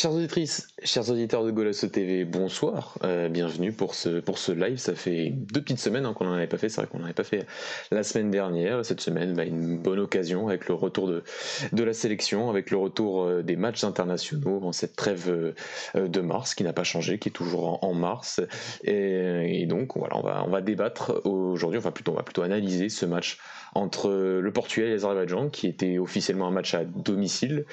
Chers auditrices, chers auditeurs de Golasso TV, bonsoir, euh, bienvenue pour ce, pour ce live. Ça fait deux petites semaines hein, qu'on n'en avait pas fait, c'est vrai qu'on n'en avait pas fait la semaine dernière. Cette semaine, bah, une bonne occasion avec le retour de, de la sélection, avec le retour euh, des matchs internationaux en cette trêve euh, de mars qui n'a pas changé, qui est toujours en, mars. Et, donc voilà, on va, on va débattre aujourd'hui, enfin plutôt, on va plutôt analyser ce match entre le Portugal et l'Azerbaïdjan, qui était officiellement un match à domicile,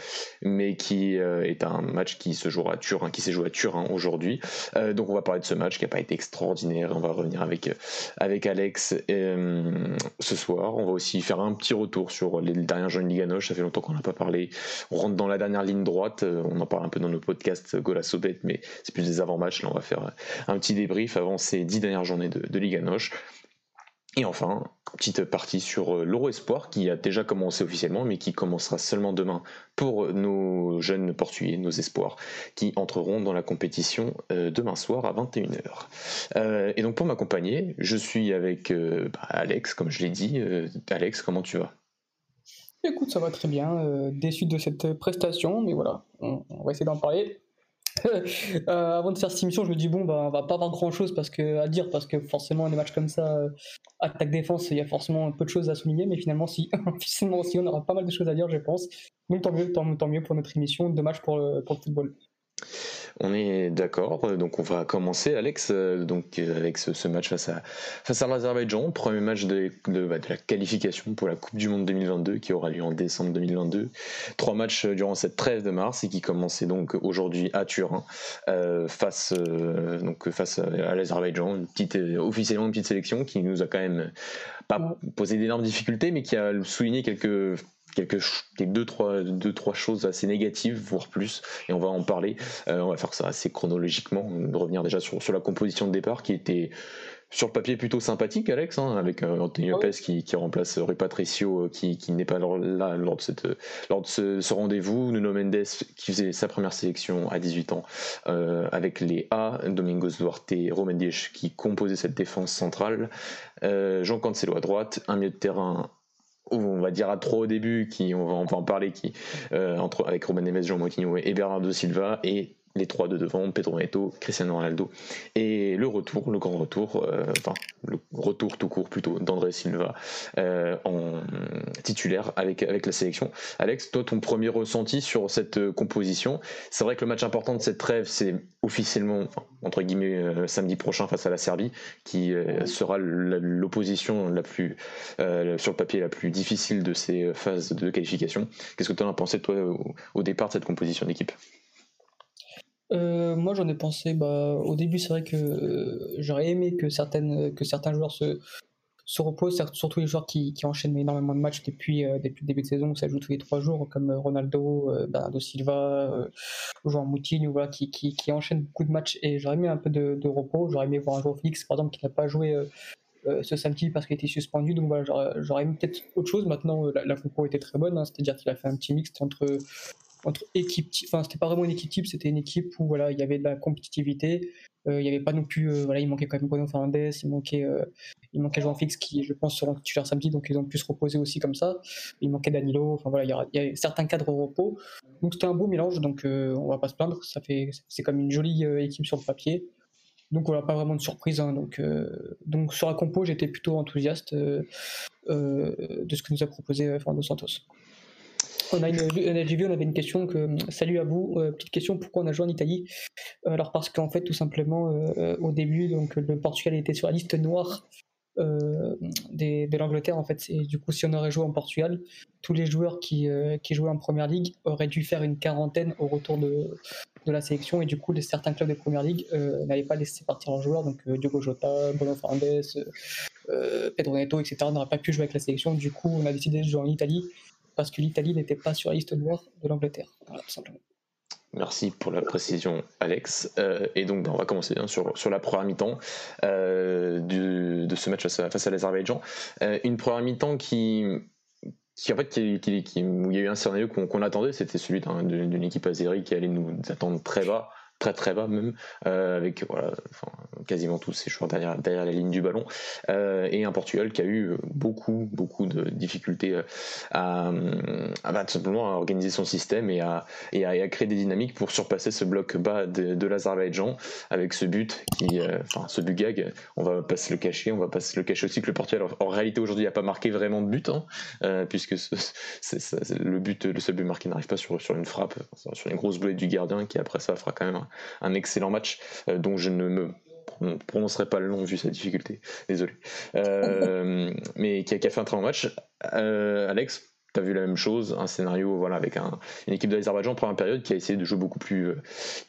mais qui est un match qui se jouera à Turin, qui s'est joué à Turin aujourd'hui. Euh, donc on va parler de ce match qui n'a pas été extraordinaire. On va revenir avec, avec Alex euh, ce soir. On va aussi faire un petit retour sur les dernières jeunes Liga Noche. Ça fait longtemps qu'on n'a pas parlé. On rentre dans la dernière ligne droite. Euh, on en parle un peu dans nos podcasts Golasso mais c'est plus des avant-matchs. Là, on va faire un petit débrief avant ces dix dernières journées de, de Liga Noche. Et enfin, petite partie sur euh, l'Euro Espoir qui a déjà commencé officiellement, mais qui commencera seulement demain pour nos jeunes Portugais, nos espoirs, qui entreront dans la compétition euh, demain soir à 21h. Euh, et donc pour m'accompagner, je suis avec bah, Alex, comme je l'ai dit. Alex, comment tu vas? Écoute, ça va très bien. déçu de cette prestation, mais voilà, on va essayer d'en parler. Euh, avant de faire cette émission, je me dis bon, bah, on va pas avoir grand chose parce que, à dire parce que forcément, des matchs comme ça, euh, attaque-défense, il y a forcément peu de choses à souligner, mais finalement, si, finalement, si, on aura pas mal de choses à dire, je pense. Tant mieux, tant mieux pour notre émission. Dommage pour pour le football. On est d'accord. Donc on va commencer, Alex, euh, donc euh, avec ce, match face à face à l'Azerbaïdjan, premier match de, bah, de, la qualification pour la Coupe du Monde 2022 qui aura lieu en décembre 2022. Trois matchs euh, durant cette trêve de mars et qui commençait donc aujourd'hui à Turin face donc face à l'Azerbaïdjan, une petite officiellement une petite sélection qui nous a quand même pas posé d'énormes difficultés, mais qui a souligné quelques quelques deux trois deux trois choses assez négatives voire plus et on va en parler. Euh, on va faire ça assez chronologiquement revenir déjà sur, sur la composition de départ qui était sur le papier plutôt sympathique Alex hein, avec euh, Anthony Lopez qui, qui, remplace Rui Patricio euh, qui, qui n'est pas là lors de, cette, lors de ce, rendez-vous. Nuno Mendes qui faisait sa première sélection à 18 ans avec les A. Domingos Duarte Romain qui composaient cette défense centrale. Jean Cancelo à droite un milieu de terrain on va dire à trois au début, qui on va, en parler, qui euh, entre avec Robin Neves, Jean Moutinho et Bernardo Silva, et les trois de devant, Pedro Neto, Cristiano Ronaldo, et le retour, le grand retour, euh, enfin le retour tout court plutôt d'André Silva euh, en titulaire avec, la sélection. Alex, toi ton premier ressenti sur cette composition, c'est vrai que le match important de cette trêve, c'est officiellement, entre guillemets, euh, samedi prochain face à la Serbie, qui sera l'opposition la plus, sur le papier, la plus difficile de ces phases de qualification. Qu'est-ce que tu en as pensé toi au départ de cette composition d'équipe? Euh, moi, j'en ai pensé. Bah, au début, c'est vrai que euh, j'aurais aimé que, certaines, que certains joueurs se, se reposent, surtout les joueurs qui, enchaînent énormément de matchs depuis, euh, depuis le début de saison, où ça joue tous les trois jours, comme Ronaldo, Bernardo Silva, joueur Moutinho, voilà, qui, qui, enchaînent beaucoup de matchs. Et j'aurais aimé un peu de, repos. J'aurais aimé voir un joueur fixe, par exemple, qui n'a pas joué. ce samedi parce qu'il était suspendu donc voilà j'aurais aimé peut-être autre chose maintenant la, la compo était très bonne hein. c'est à dire qu'il a fait un petit mix entre entre équipe enfin c'était pas vraiment une équipe type c'était une équipe où voilà il y avait de la compétitivité euh, il y avait pas non plus euh, voilà il manquait quand même Bruno Fernandes il manquait euh, il manquait Jean Fix qui je pense seront titulaires samedi donc ils ont pu se reposer aussi comme ça il manquait Danilo enfin voilà il y, a, certains cadres au repos donc c'était un beau mélange donc on va pas se plaindre ça fait c'est comme une jolie équipe sur le papier donc voilà, pas vraiment de surprise. Hein. donc, donc sur la compo, j'étais plutôt enthousiaste de ce que nous a proposé Fernando Santos. On a une, j'ai vu, on avait une question que, salut à vous, euh, petite question, pourquoi on a joué en Italie? Euh, Alors parce qu'en fait, tout simplement, euh, au début, donc le Portugal était sur la liste noire de l'Angleterre, en fait. Et du coup, si on aurait joué en Portugal, tous les joueurs qui, qui jouaient en Première Ligue auraient dû faire une quarantaine au retour de, de la sélection, et du coup, certains clubs de Première Ligue n'avaient pas laissé partir leurs joueurs, donc Diogo Jota, Bruno Fernandes, Pedro Neto, etc., n'auraient pas pu jouer avec la sélection. Du coup, on a décidé de jouer en Italie parce que l'Italie n'était pas sur la liste noire de l'Angleterre. Merci pour la précision, Alex. Euh, et donc, ben, on va commencer hein, sur, sur la première mi-temps euh, de ce match face à, face à l'Azerbaïdjan. Euh, une première mi-temps qui, qui, en fait, qui, qui, où il y a eu un scénario qu'on attendait, c'était celui d'une équipe azérie qui allait nous attendre très bas très très bas même, avec voilà, quasiment tous ses joueurs derrière, la ligne du ballon, et un Portugal qui a eu beaucoup, beaucoup de difficultés à, bah, tout simplement à organiser son système et à, à, créer des dynamiques pour surpasser ce bloc bas de, l'Azerbaïdjan avec ce but qui, enfin ce but gag, on va pas se le cacher, on va pas se le cacher aussi que le Portugal en, réalité aujourd'hui n'a pas marqué vraiment de but, hein, puisque le but, le seul but marqué n'arrive pas sur, une frappe, sur une grosse boulette du gardien qui après ça fera quand même un, excellent match euh, dont je ne me prononcerai pas le nom vu sa difficulté, désolé. Euh, mais qui a, qui a, fait un très bon match. Euh, Alex, vu la même chose, un scénario voilà, avec une équipe de l'Azerbaïdjan en première période qui a essayé de jouer beaucoup plus. Euh,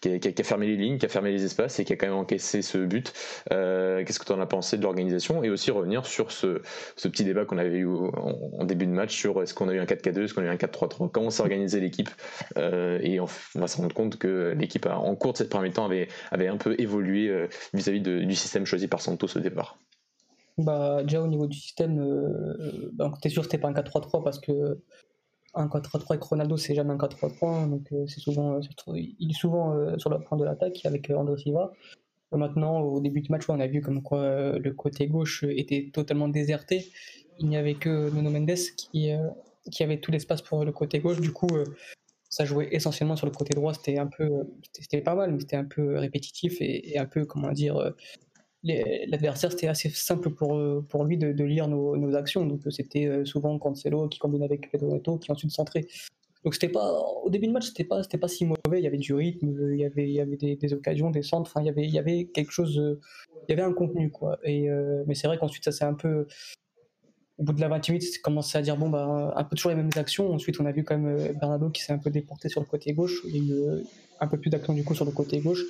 qui, a, fermé les lignes, qui a fermé les espaces et qui a quand même encaissé ce but. Euh, qu'est-ce que tu en as pensé de l'organisation Et aussi revenir sur ce, petit débat qu'on avait eu en, début de match sur est-ce qu'on a eu un 4-4-2, est-ce qu'on a eu un 4-3-3, comment s'est organisé l'équipe euh, Et on, va se rendre compte que l'équipe en cours de cette première mi-temps avait, avait un peu évolué vis-à-vis du système choisi par Santos au départ. Bah, déjà au niveau du système, euh, t'es sûr que c'était pas un 4-3-3 parce que un 4-3-3 avec Ronaldo c'est jamais un 4-3-3, donc euh, c'est souvent, euh, il est souvent euh, sur la pointe de l'attaque avec André Silva. Maintenant, au début du match, on a vu comme quoi le côté gauche était totalement déserté. Il n'y avait que Nuno Mendes qui, qui avait tout l'espace pour le côté gauche. Du coup, ça jouait essentiellement sur le côté droit. C'était un peu, c'était pas mal, mais c'était un peu répétitif et, et, un peu, comment dire, l'adversaire, c'était assez simple pour, euh, pour lui de, lire nos, nos, actions. Donc euh, c'était euh, souvent Cancelo qui combinait avec Pedro qui ensuite centrait. Donc c'était pas au début du match, c'était pas pas si mauvais. Il y avait du rythme, il y avait il y avait des, occasions, des centres. Enfin il y avait il y avait quelque chose, il y avait un contenu quoi. Et mais c'est vrai qu'ensuite ça s'est un peu au bout de la 20 minutes, commencé à dire bon bah un peu toujours les mêmes actions. Ensuite on a vu quand même Bernardo qui s'est un peu déporté sur le côté gauche. Il y a eu un peu plus d'action du coup sur le côté gauche.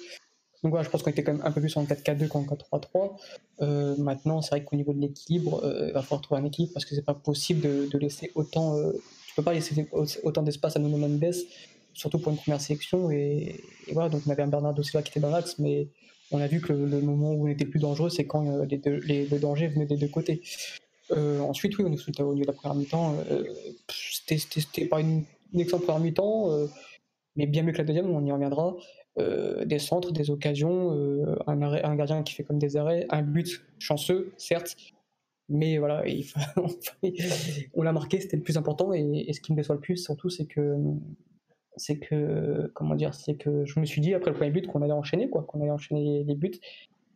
Donc voilà, je pense qu'on était quand même un peu plus en 4-4-2 qu'en 4-3-3. Euh, maintenant, c'est vrai qu'au niveau de l'équilibre, euh, il va falloir trouver un équilibre parce que c'est pas possible de, laisser autant. Euh, tu peux pas laisser autant d'espace à Nuno Mendes, surtout pour une première sélection. Et, voilà, donc on avait un Bernardo Silva qui était dans l'axe, mais on a vu que le, moment où on était plus dangereux, c'est quand les deux, les, le danger venait des deux côtés. ensuite, oui, on est au niveau de la première mi-temps. C'était pas une, une excellente première mi-temps, mais bien mieux que la deuxième, on y reviendra. Euh, des centres, des occasions, euh, un, un, gardien qui fait comme des arrêts, un but chanceux, certes, mais voilà, on l'a marqué, c'était le plus important. Et, ce qui me déçoit le plus, surtout, c'est que, c'est que, comment dire, c'est que je me suis dit après le premier but qu'on allait enchaîner, quoi, qu'on allait enchaîner les buts.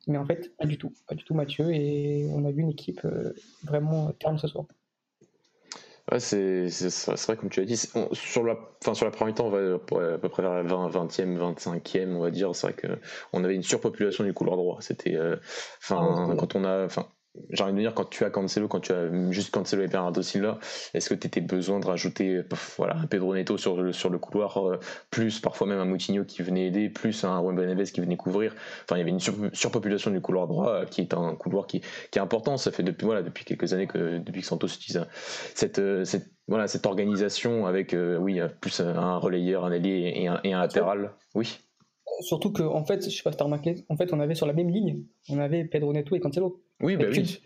Mais en fait, pas du tout, pas du tout Mathieu, et on a vu une équipe euh, vraiment terme ce soir. Ouais, c'est vrai, comme tu as dit. sur, la, fin, sur la première temps, on va à peu près vers la 20, 20e, 25e, on va dire. C'est vrai qu'on avait une surpopulation du couloir droit. C'était. Euh, enfin, ah, quand on a. j'ai envie de dire, quand tu as Cancelo, quand tu as juste Cancelo et Bernardo Silva, est-ce que tu étais besoin de rajouter voilà, un Pedro Neto sur le, sur le couloir, euh, plus parfois même un Moutinho qui venait aider, plus un Juan Beneves qui venait couvrir? Enfin, il y avait une surpopulation du couloir droit euh, qui est un couloir qui, qui, est important. Ça fait depuis, voilà, depuis quelques années que, depuis Santos utilise cette, euh, cette, voilà, cette organisation avec oui, plus un relayeur, un un, et un latéral. Oui. Surtout que, en fait, je sais pas si as remarqué, en fait, on avait sur la même ligne, on avait Pedro Neto et Cancelo. Oui, bah oui.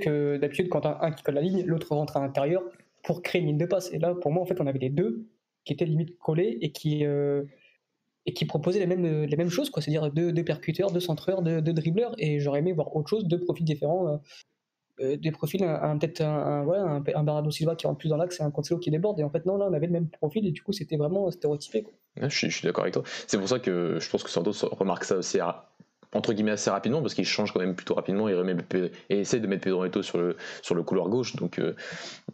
que d'habitude, quand un, un qui colle la ligne, l'autre rentre à l'intérieur pour créer une ligne de passe. Et là, pour moi, en fait, on avait les deux qui étaient limite collés et qui, euh, et qui proposaient les mêmes, les mêmes choses, quoi. C'est-à-dire deux, deux, percuteurs, deux centreurs, deux, deux, dribbleurs. Et j'aurais aimé voir autre chose, deux profils différents. Euh, euh, des profils, un, peut-être un, ouais, un, un, Bernardo Silva qui rentre plus dans l'axe et un Cancelo qui déborde. Et en fait, non, là, on avait le même profil et du coup, c'était vraiment stéréotypé. Quoi. Je suis, d'accord avec toi. C'est pour ça que je pense que Santos remarque ça aussi entre guillemets assez rapidement parce qu'il change quand même plutôt rapidement et, remet, et essaie de mettre Pedro Neto sur le, sur le couloir gauche donc euh,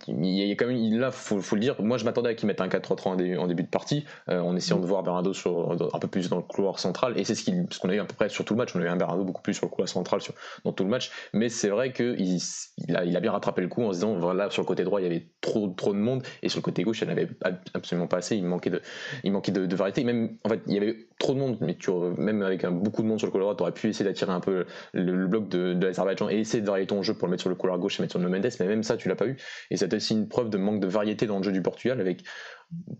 il y a quand même là faut, faut le dire moi je m'attendais à qu'il mette un 4-3-3 en, début de partie euh, en essayant de voir Bernardo sur, un peu plus dans le couloir central et c'est ce qu'on a eu à peu près sur tout le match on a eu un Bernardo beaucoup plus sur le couloir central sur, dans tout le match mais c'est vrai il a, il a bien rattrapé le coup en se disant voilà sur le côté droit il y avait trop, trop de monde et sur le côté gauche il n'y en avait absolument pas assez il manquait de, il manquait de, variété même en fait il y avait trop de monde mais tu, même avec un, beaucoup de monde sur le couloir droit pu essayer d'attirer un peu le, bloc de, de l'Azerbaïdjan et essayer de varier ton jeu pour le mettre sur le couloir gauche et mettre sur le Mendes, mais même ça, tu l'as pas eu. Et c'est aussi une preuve de manque de variété dans le jeu du Portugal avec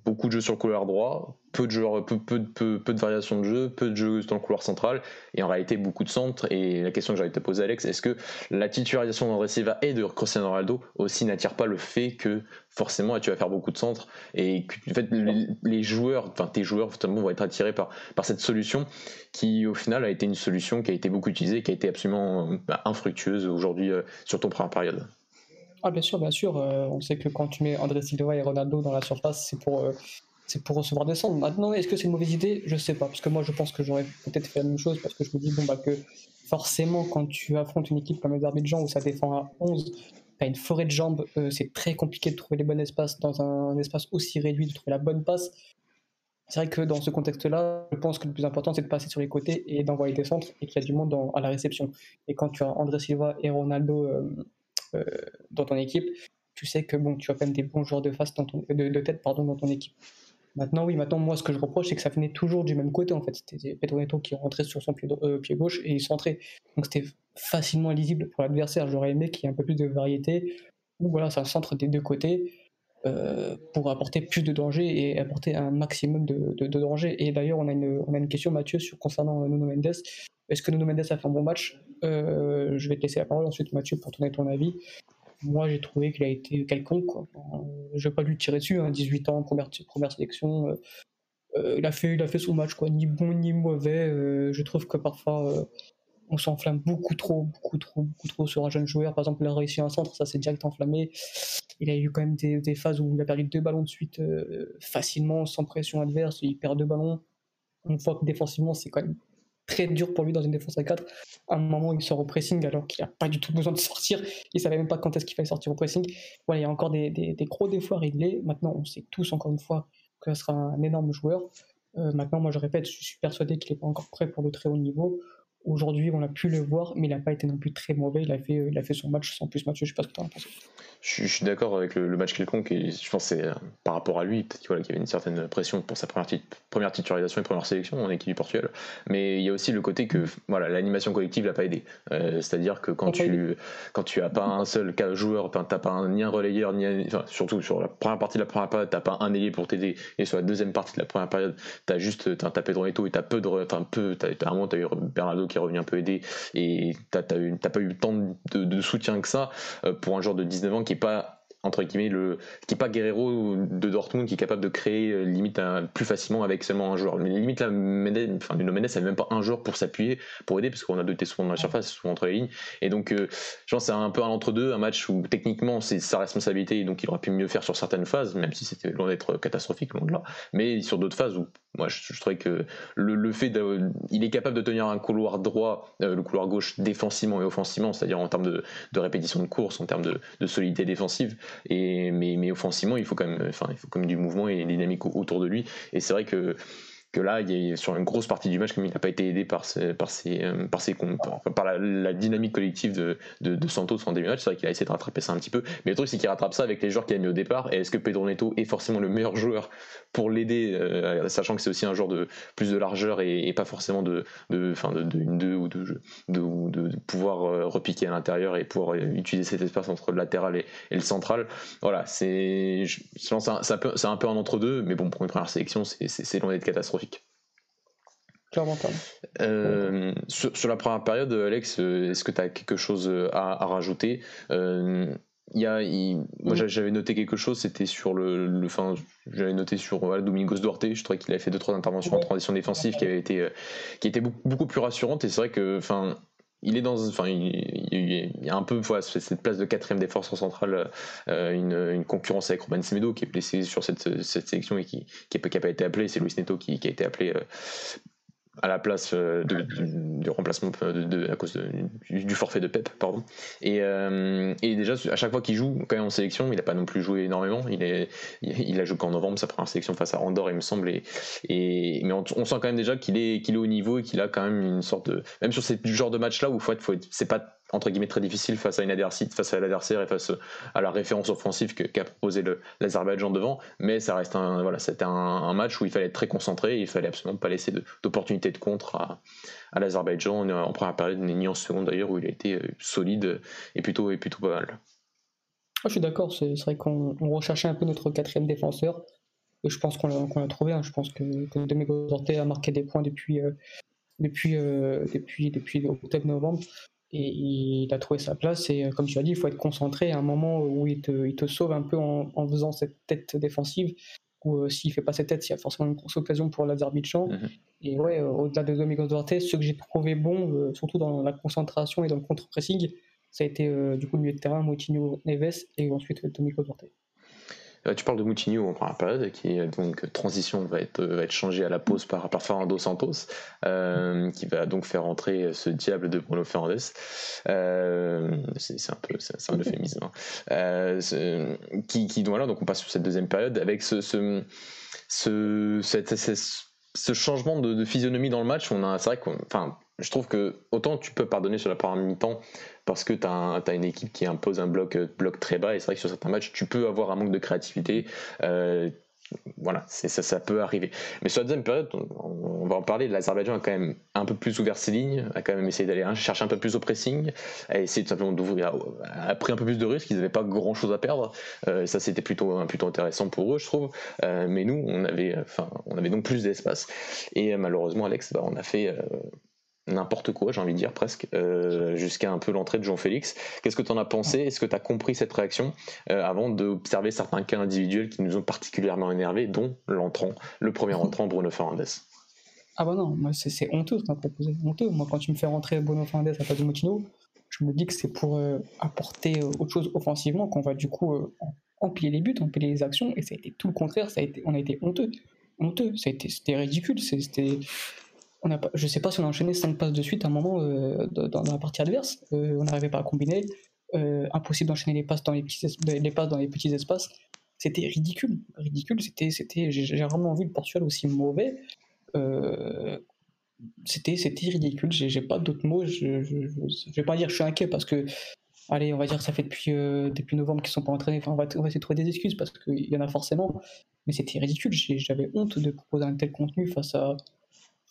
beaucoup de jeux sur le couloir droit, peu de variations de jeu, peu de jeux dans le couloir central, et en réalité beaucoup de centres. Et la question que j'allais te poser, Alex, est-ce que la titularisation d'André Silva et de Cristiano Ronaldo aussi n'attire pas le fait que forcément tu vas faire beaucoup de centres et que les, joueurs, enfin tes joueurs vont être attirés par, par cette solution qui au final a été une solution qui a été beaucoup utilisée, qui a été absolument bah, infructueuse aujourd'hui euh, sur ton première période? Ah bien sûr, bien sûr. Euh, on sait que quand tu mets André Silva et Ronaldo dans la surface, c'est pour euh, pour recevoir des centres. Maintenant, est-ce que c'est une mauvaise idée? Je sais pas, parce que moi, je pense que j'aurais peut-être fait la même chose, parce que je me dis, bon, bah, que forcément, quand tu affrontes une équipe comme les gens où ça défend à 11, tu une forêt de jambes, euh, c'est très compliqué de trouver les bons espaces dans un, espace aussi réduit, de trouver la bonne passe. C'est vrai que dans ce contexte-là, je pense que le plus important, c'est de passer sur les côtés et d'envoyer des centres et qu'il y a du monde à la réception. Et quand tu as André Silva et Ronaldo euh, euh, dans ton équipe, tu sais que bon, tu as quand même des bons joueurs de face dans ton, de, de tête pardon, dans ton équipe. Maintenant, oui, maintenant, moi, ce que je reproche, c'est que ça venait toujours du même côté, en fait. C'était Pedro qui rentrait sur son pied, euh, pied gauche et il centrait. Donc, c'était facilement lisible pour l'adversaire. J'aurais aimé qu'il y ait un peu plus de variété, ou voilà, ça centre des deux côtés euh, pour apporter plus de danger et apporter un maximum de, de, danger. Et d'ailleurs, on, a une, on a une question, Mathieu, concernant Nuno Mendes. Est-ce que Nuno Mendes a fait un bon match? Euh, Je vais te laisser la parole ensuite, Mathieu, pour donner ton avis moi j'ai trouvé qu'il a été quelconque. Je vais pas lui tirer dessus, hein, 18 ans, première, première sélection. Euh, euh, il, a fait, il a fait son match, quoi. ni bon ni mauvais. Euh, je trouve que parfois on s'enflamme beaucoup trop, beaucoup trop, beaucoup trop sur un jeune joueur. Par exemple, il a réussi un centre, ça s'est direct enflammé. Il a eu quand même des, phases où il a perdu deux ballons de suite facilement, sans pression adverse. Il perd deux ballons. On voit que défensivement, c'est quand même très dur pour lui dans une défense à 4. À un moment, il sort au pressing alors qu'il n'a pas du tout besoin de sortir. Il savait même pas quand est-ce qu'il fallait sortir au pressing. Voilà, il y a encore des, des, gros défauts à régler. Maintenant, on sait tous, encore une fois, que ce sera un énorme joueur. Euh, maintenant, moi, je répète, je suis persuadé qu'il n'est pas encore prêt pour le très haut niveau. Aujourd'hui, on a pu le voir, mais il n'a pas été non plus très mauvais. Il a fait, il a fait son match sans plus match. Je sais pas ce que tu en penses je, suis d'accord avec le, match quelconque et je pense que c'est euh, par rapport à lui, peut-être qu'il y avait une certaine pression pour sa première, première titularisation et première sélection en équipe du Portugal. Mais il y a aussi le côté que voilà, l'animation collective l'a pas aidé. Euh, c'est-à-dire que quand tu, quand tu as pas un seul joueur, tu n'as pas un, ni un relayeur, ni enfin, surtout sur la première partie de la première période, tu n'as pas un ailier pour t'aider. Et sur la deuxième partie de la première période, tu as juste as tapé dans les taux et tu as peu de. Enfin, peu, as, as, un moment, tu as eu Bernardo qui est revenu un peu aider et tu n'as pas eu tant de, de, soutien que ça euh, pour un joueur de 19 ans qui est pas entre guillemets le qui pas Guerrero de Dortmund qui est capable de créer euh, limite plus facilement avec seulement un joueur. Mais limite là Mendes enfin Nuno Mendes avait même pas un joueur pour s'appuyer pour aider parce qu'on a doté souvent dans la surface souvent entre les lignes. Et donc euh, je pense c'est un peu un entre deux un match où techniquement c'est sa responsabilité et donc il aurait pu mieux faire sur certaines phases même si c'était loin d'être catastrophique loin de là. Mais sur d'autres phases où moi je, trouvais que le, le fait il est capable de tenir un couloir droit euh, le couloir gauche défensivement et offensivement c'est-à-dire en termes de, de, répétition de course en termes de, de solidité défensive et, mais, mais offensivement, il faut quand même, enfin, il faut quand même du mouvement et dynamique autour de lui. Et c'est vrai que que là, il sur une grosse partie du match, comme il n'a pas été aidé par, ses, par, ses, euh, par, ses, par la, dynamique collective de, de, de Santos en début de match, c'est vrai qu'il a essayé de rattraper ça un petit peu. Mais le truc, c'est qu'il rattrape ça avec les joueurs qu'il a mis au départ. Et est-ce que Pedro Neto est forcément le meilleur joueur pour l'aider, euh, sachant que c'est aussi un joueur de plus de largeur et, pas forcément de, de, fin de, de une deux ou de, de, de, pouvoir euh, repiquer à l'intérieur et pouvoir utiliser cet espace entre le latéral et, le central. Voilà, c'est, c'est un, un, peu un entre-deux, mais bon, pour une première sélection, c'est loin d'être catastrophique. Euh, sur, la première période, Alex, euh, est-ce que tu as quelque chose à, rajouter? Euh, y a, moi mm. j'avais noté quelque chose, c'était sur le, le fin, j'avais noté sur Domingos Duarte, je trouvais qu'il avait fait deux trois interventions en transition défensive qui avaient été, qui étaient beaucoup, beaucoup plus rassurantes et c'est vrai que, enfin, il est dans, enfin, il, y a un peu cette place de quatrième défenseur central, euh, une, une, concurrence avec Robin Semedo qui est blessé sur cette, cette sélection et qui qui n'a pas été appelé. C'est Luis Neto qui, qui, a été appelé euh, à la place euh, de, du remplacement de, à cause du forfait de Pep pardon. Et, euh, et déjà à chaque fois qu'il joue quand même en sélection il n'a pas non plus joué énormément. Il est il a joué qu'en novembre sa première sélection face à Andorre il me semble et, et mais on, sent quand même déjà qu'il est qu'il est au niveau et qu'il a quand même une sorte de même sur ce genre de match là où faut être, faut être c'est pas entre guillemets très difficile face à une adversaire, face à l'adversaire et face à la référence offensive qu'a proposé l'Azerbaïdjan devant. Mais ça reste un voilà, c'était un, match où il fallait être très concentré, et il fallait absolument pas laisser d'opportunité de, contre à, à l'Azerbaïdjan en première période ni en seconde d'ailleurs où il a été euh, solide et plutôt et plutôt pas mal. Ah, je suis d'accord, c'est vrai qu'on recherchait un peu notre quatrième défenseur. je pense qu'on l'a trouvé. Je pense que, que Domenico a marqué des points depuis, depuis, depuis, depuis octobre-novembre et il a trouvé sa place. Et comme tu as dit, il faut être concentré à un moment où il te, il te sauve un peu en, en faisant cette tête défensive ou euh, s'il fait pas cette tête, il y a forcément une grosse occasion pour l'Azerbaïdjan. Mm Et ouais, euh, au-delà de Domingos Duarte, ce que j'ai trouvé bon, euh, surtout dans la concentration et dans le contre-pressing, ça a été du coup le milieu de terrain, Moutinho, Neves et ensuite Domingos Duarte. Euh, tu parles de Moutinho en première période, qui donc transition va être, va être changée à la pause par, par Fernando Santos, euh, qui va donc faire entrer ce diable de Bruno Fernandes. Euh, c'est un peu c'est un euphémisme. Hein. qui, voilà, donc on passe sur cette deuxième période avec ce, ce, ce, cette, ce changement de, de, physionomie dans le match. On a, c'est vrai qu'on, enfin, je trouve que autant tu peux pardonner sur la première mi-temps parce que tu as, une équipe qui impose un bloc, euh, bloc très bas et c'est vrai que sur certains matchs tu peux avoir un manque de créativité. Euh, voilà, ça, ça peut arriver. Mais sur la deuxième période, on, va en parler, l'Azerbaïdjan a quand même un peu plus ouvert ses lignes, a quand même essayé d'aller chercher un peu plus au pressing, a essayé tout simplement d'ouvrir, a pris un peu plus de risques, ils n'avaient pas grand chose à perdre. Euh, ça c'était plutôt, plutôt intéressant pour eux, je trouve. mais nous, on avait, on avait donc plus d'espace. Et malheureusement, Alex, bah, on a fait n'importe quoi, j'ai envie de dire presque, euh, jusqu'à un peu l'entrée de Jean-Félix. Qu'est-ce que tu en as pensé? Est-ce que tu as compris cette réaction euh, avant d'observer certains cas individuels qui nous ont particulièrement énervés, dont l'entrant, le premier entrant, Bruno Fernandes? Ah bah non, c'est honteux ce que proposé, honteux. Moi quand tu me fais rentrer Bruno Fernandes à place de Moutinho, je me dis que c'est pour euh, apporter autre chose offensivement, qu'on va du coup empiler les buts, empiler les actions, et ça a été tout le contraire, ça a été, on a été honteux. Honteux, c'était ridicule, c'était on a, je sais pas si on a enchaîné 5 passes de suite à un moment euh, dans, la partie adverse. Euh, on n'arrivait pas à combiner. Euh, impossible d'enchaîner les passes dans les petits, espaces. C'était ridicule. Ridicule. C'était, c'était, j'ai vraiment vu le Portugal aussi mauvais. c'était, c'était ridicule. J'ai, pas d'autres mots. Je, je, vais pas dire que je suis inquiet parce que allez, on va dire que ça fait depuis, depuis novembre qu'ils sont pas entraînés. Enfin, on va, on va essayer de trouver des excuses parce qu'il y en a forcément. Mais c'était ridicule. J'avais honte de proposer un tel contenu face à,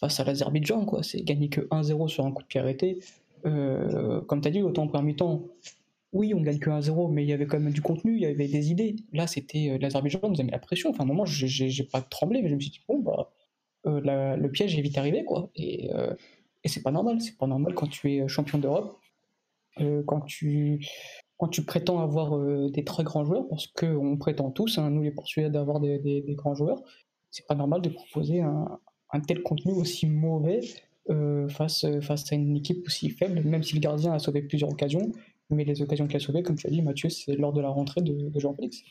face à l'Azerbaïdjan, quoi. C'est gagner que 1-0 sur un coup de pied arrêté. Euh, comme tu as dit, autant en premier mi-temps, oui, on gagne que 1-0, mais il y avait quand même du contenu, il y avait des idées. Là, c'était euh, l'Azerbaïdjan nous a mis la pression. Enfin, à un moment, j'ai pas tremblé, mais je me suis dit, bon, bah, euh, le piège est vite arrivé, quoi. Et, et c'est pas normal. C'est pas normal quand tu es champion d'Europe, quand tu quand tu prétends avoir des très grands joueurs, parce qu'on prétend tous, hein, nous les Portugais, d'avoir des, des, grands joueurs, c'est pas normal de proposer un, un tel contenu aussi mauvais euh, face, face à une équipe aussi faible, même si le gardien a sauvé plusieurs occasions. Mais les occasions qu'il a sauvées, comme tu as dit, Mathieu, c'est lors de la rentrée de, Jean-Félix.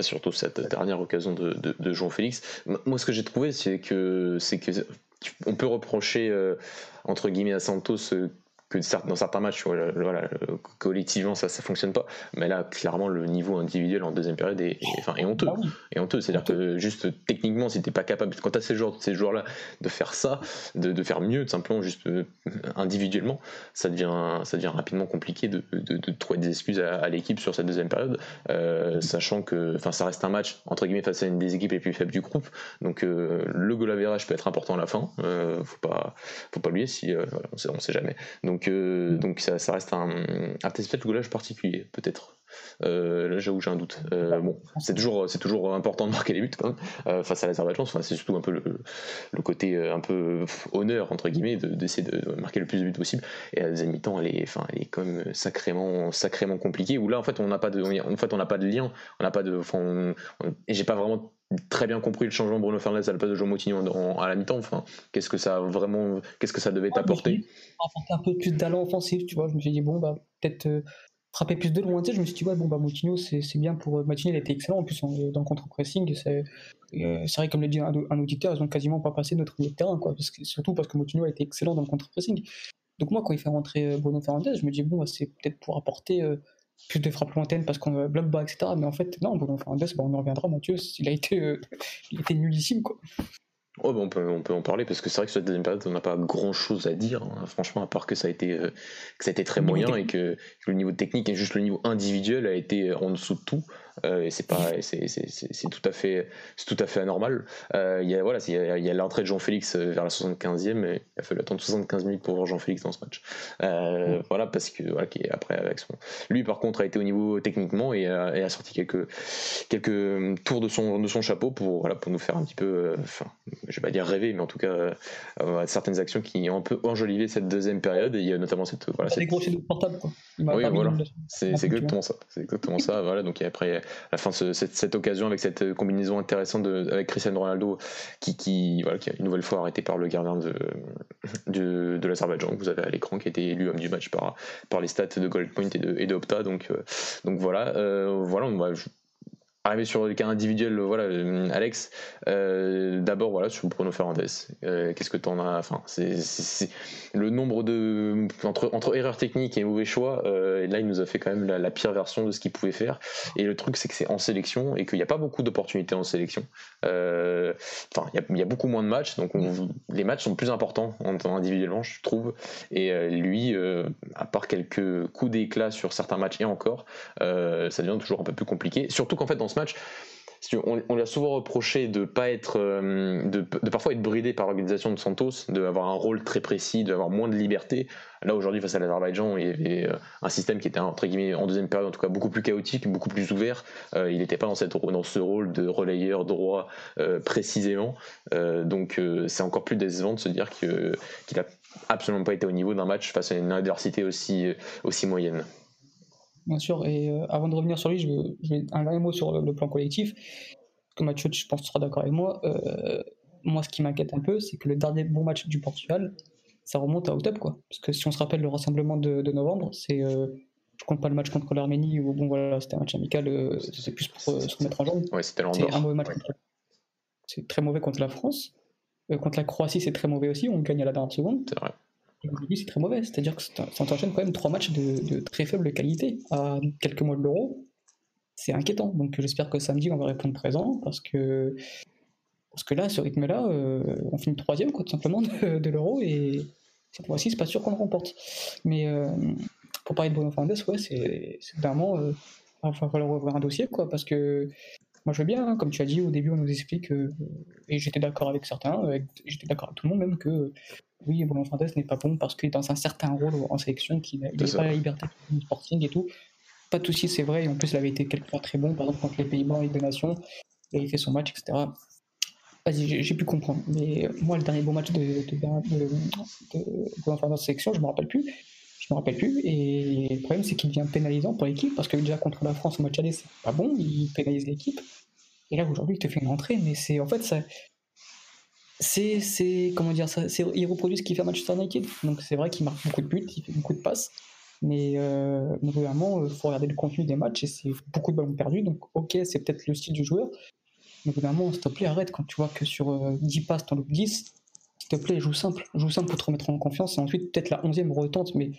surtout cette dernière occasion de, de Jean-Félix. Moi, ce que j'ai trouvé, c'est que, c'est que on peut reprocher, euh, entre guillemets, à Santos euh, que dans certains matchs, voilà, collectivement, ça ne fonctionne pas. Mais là, clairement, le niveau individuel en deuxième période est, enfin, est honteux. Ah est honteux. C'est-à-dire que juste techniquement, si tu n'es pas capable, quand tu as ces joueurs, ces joueurs-là, de faire ça, de, de, faire mieux, simplement, juste euh, individuellement, ça devient, ça devient rapidement compliqué de, de trouver des excuses à, l'équipe sur cette deuxième période, euh, sachant que enfin, ça reste un match, entre guillemets, face à une des équipes les plus faibles du groupe. Donc, euh, le goal average peut être important à la fin. faut pas, faut pas oublier si, on sait, on sait jamais. Donc, donc, euh, donc ça, ça, reste un, un test de goulage particulier, peut-être. Euh, là, j'avoue, j'ai un doute. Euh, bon, c'est toujours, c'est toujours important de marquer les buts quand même, face à l'Azerbaïdjan. Enfin, c'est surtout un peu le, le, côté un peu honneur entre guillemets d'essayer de, marquer le plus de buts possible. Et à la deuxième mi-temps, elle est, enfin, elle est quand même sacrément, sacrément compliquée. Où là, en fait, on n'a pas de, en fait, on n'a pas de lien, on n'a pas de, enfin, j'ai pas vraiment très bien compris le changement de Bruno Fernandes à la place de Jean Moutinho à la mi-temps. Enfin, qu'est-ce que ça vraiment, qu'est-ce que ça devait Apporter un peu plus d'allant offensif, tu vois. Je me suis dit bon bah peut-être euh, frapper plus de loin. Tu sais, je me suis dit ouais bon bah Moutinho c'est bien pour euh, Moutinho, il était excellent en plus dans le contre-pressing. C'est euh, vrai comme l'a dit un, auditeur, ils ont quasiment pas passé notre milieu de terrain quoi. Parce que, surtout parce que Moutinho a été excellent dans le contre-pressing. Donc moi quand il fait rentrer Bruno Fernandes, je me dis bon bah, c'est peut-être pour apporter plus de frappes lointaines parce qu'on bloque bas, etc. Mais en fait, non, Bruno Fernandes, bah, on en reviendra, Mathieu, il a été, euh, il était nullissime, quoi. Ouais, bah, on, peut, on peut en parler parce que c'est vrai que sur cette deuxième période, on n'a pas grand chose à dire, hein. franchement, à part que ça a été, euh, que ça a été très moyen et que, le niveau technique et juste le niveau individuel a été en dessous de tout. Et c'est pas, c'est tout à fait, c'est tout à fait anormal. il y a voilà, il y a, l'entrée de Jean-Félix vers la 75e, et il a fallu attendre 75 minutes pour voir Jean-Félix dans ce match. Voilà, parce que voilà, après avec son, lui par contre a été au niveau techniquement et a, sorti quelques quelques tours de son de son chapeau pour voilà pour nous faire un petit peu, enfin, je vais pas dire rêver, mais en tout cas certaines actions qui ont un peu enjolivé cette deuxième période. Et il y a notamment cette voilà, cette... de portable quoi. Oui, voilà. C'est exactement ça. C'est exactement ça. Voilà. Donc après, la cette, cette, occasion avec cette combinaison intéressante de, avec Cristiano Ronaldo, qui, qui, voilà, qui a une nouvelle fois arrêté par le gardien de, de, de l'Azerbaïdjan, que vous avez à l'écran, qui a été élu homme du match par, par les stats de Goldpoint et de, et de Opta. Donc, euh, donc voilà. Euh, voilà arriver sur le cas individuel, voilà, euh, Alex, euh, d'abord voilà sur Bruno Fernandez. Euh, qu'est-ce que tu en as Enfin, c'est le nombre de entre, entre erreurs techniques et mauvais choix. et là, il nous a fait quand même la, pire version de ce qu'il pouvait faire. Et le truc, c'est que c'est en sélection et qu'il n'y a pas beaucoup d'opportunités en sélection. Enfin, il y, a beaucoup moins de matchs, donc les matchs sont plus importants en, individuellement, je trouve. Et lui, à part quelques coups d'éclat sur certains matchs et encore, ça devient toujours un peu plus compliqué. Surtout qu'en fait, dans ce on, lui a souvent reproché de pas être, euh, parfois être bridé par l'organisation de Santos, d'avoir un rôle très précis, d'avoir moins de liberté. Là aujourd'hui face à l'Azerbaïdjan, il y avait euh, un système qui était entre guillemets en deuxième période en tout cas beaucoup plus chaotique, beaucoup plus ouvert. Euh, il n'était pas dans, cette, dans ce rôle de relayeur droit précisément. donc c'est encore plus décevant de se dire qu'il n'a absolument pas été au niveau d'un match face à une adversité aussi moyenne. Bien sûr, et euh, avant de revenir sur lui, je veux, un dernier mot sur le, plan collectif. Que Mathieu, je pense, tu seras d'accord avec moi. Euh, moi, ce qui m'inquiète un peu, c'est que le dernier bon match du Portugal, ça remonte à octobre, quoi. Parce que si on se rappelle le rassemblement de, novembre, c'est. Euh, je compte pas le match contre l'Arménie, où bon, voilà, c'était un match amical, c'est plus pour se remettre en jambe. Ouais, c'était C'est un mauvais match. C'est très mauvais contre la France. contre la Croatie, c'est très mauvais aussi, on gagne à la dernière seconde. C'est vrai c'est très mauvais. C'est-à-dire que ça t'enchaîne quand même trois matchs de, très faible qualité à quelques mois de l'euro. C'est inquiétant. Donc j'espère que samedi, on va répondre présent parce que, parce que là, ce rythme-là, euh, on finit troisième, quoi, tout simplement, de, l'euro et cette fois-ci, c'est pas sûr qu'on le remporte. Mais euh, pour parler de Bruno Fernandes, ouais, c'est vraiment. Euh, il va falloir ouvrir un dossier, quoi, parce que moi je veux bien, hein, comme tu as dit au début, on nous explique, et j'étais d'accord avec certains, j'étais d'accord avec tout le monde même, que oui, Bruno Fernandes n'est pas bon parce qu'il est dans un certain rôle en sélection, qu'il n'a pas la liberté du sporting et tout. Pas de souci, c'est vrai. Et en plus, il avait été quelquefois très bon, par exemple, contre les Pays-Bas et des Nations. Il avait fait son match, etc. Vas-y, j'ai pu comprendre. Mais moi, le dernier bon match de, de, de, Bruno Fernandes en sélection, je ne me rappelle plus. Je me rappelle plus. Et le problème, c'est qu'il devient pénalisant pour l'équipe parce que déjà contre la France au match aller, c'est pas bon. Il pénalise l'équipe. Et là, aujourd'hui, il te fait une entrée. Mais c'est en fait, ça, c'est, c'est comment dire ça, c'est, il reproduit ce qu'il fait à Manchester United. Donc c'est vrai qu'il marque beaucoup de buts, il fait beaucoup de passes, mais euh, il euh, faut regarder le contenu des matchs et c'est beaucoup de ballons perdus. Donc ok, c'est peut-être le style du joueur, mais vraiment, s'il te plaît, arrête quand tu vois que sur 10 euh, passes, t'en loupes 10. S'il te plaît, joue simple, joue simple pour te remettre en confiance et ensuite peut-être la 11e retente, mais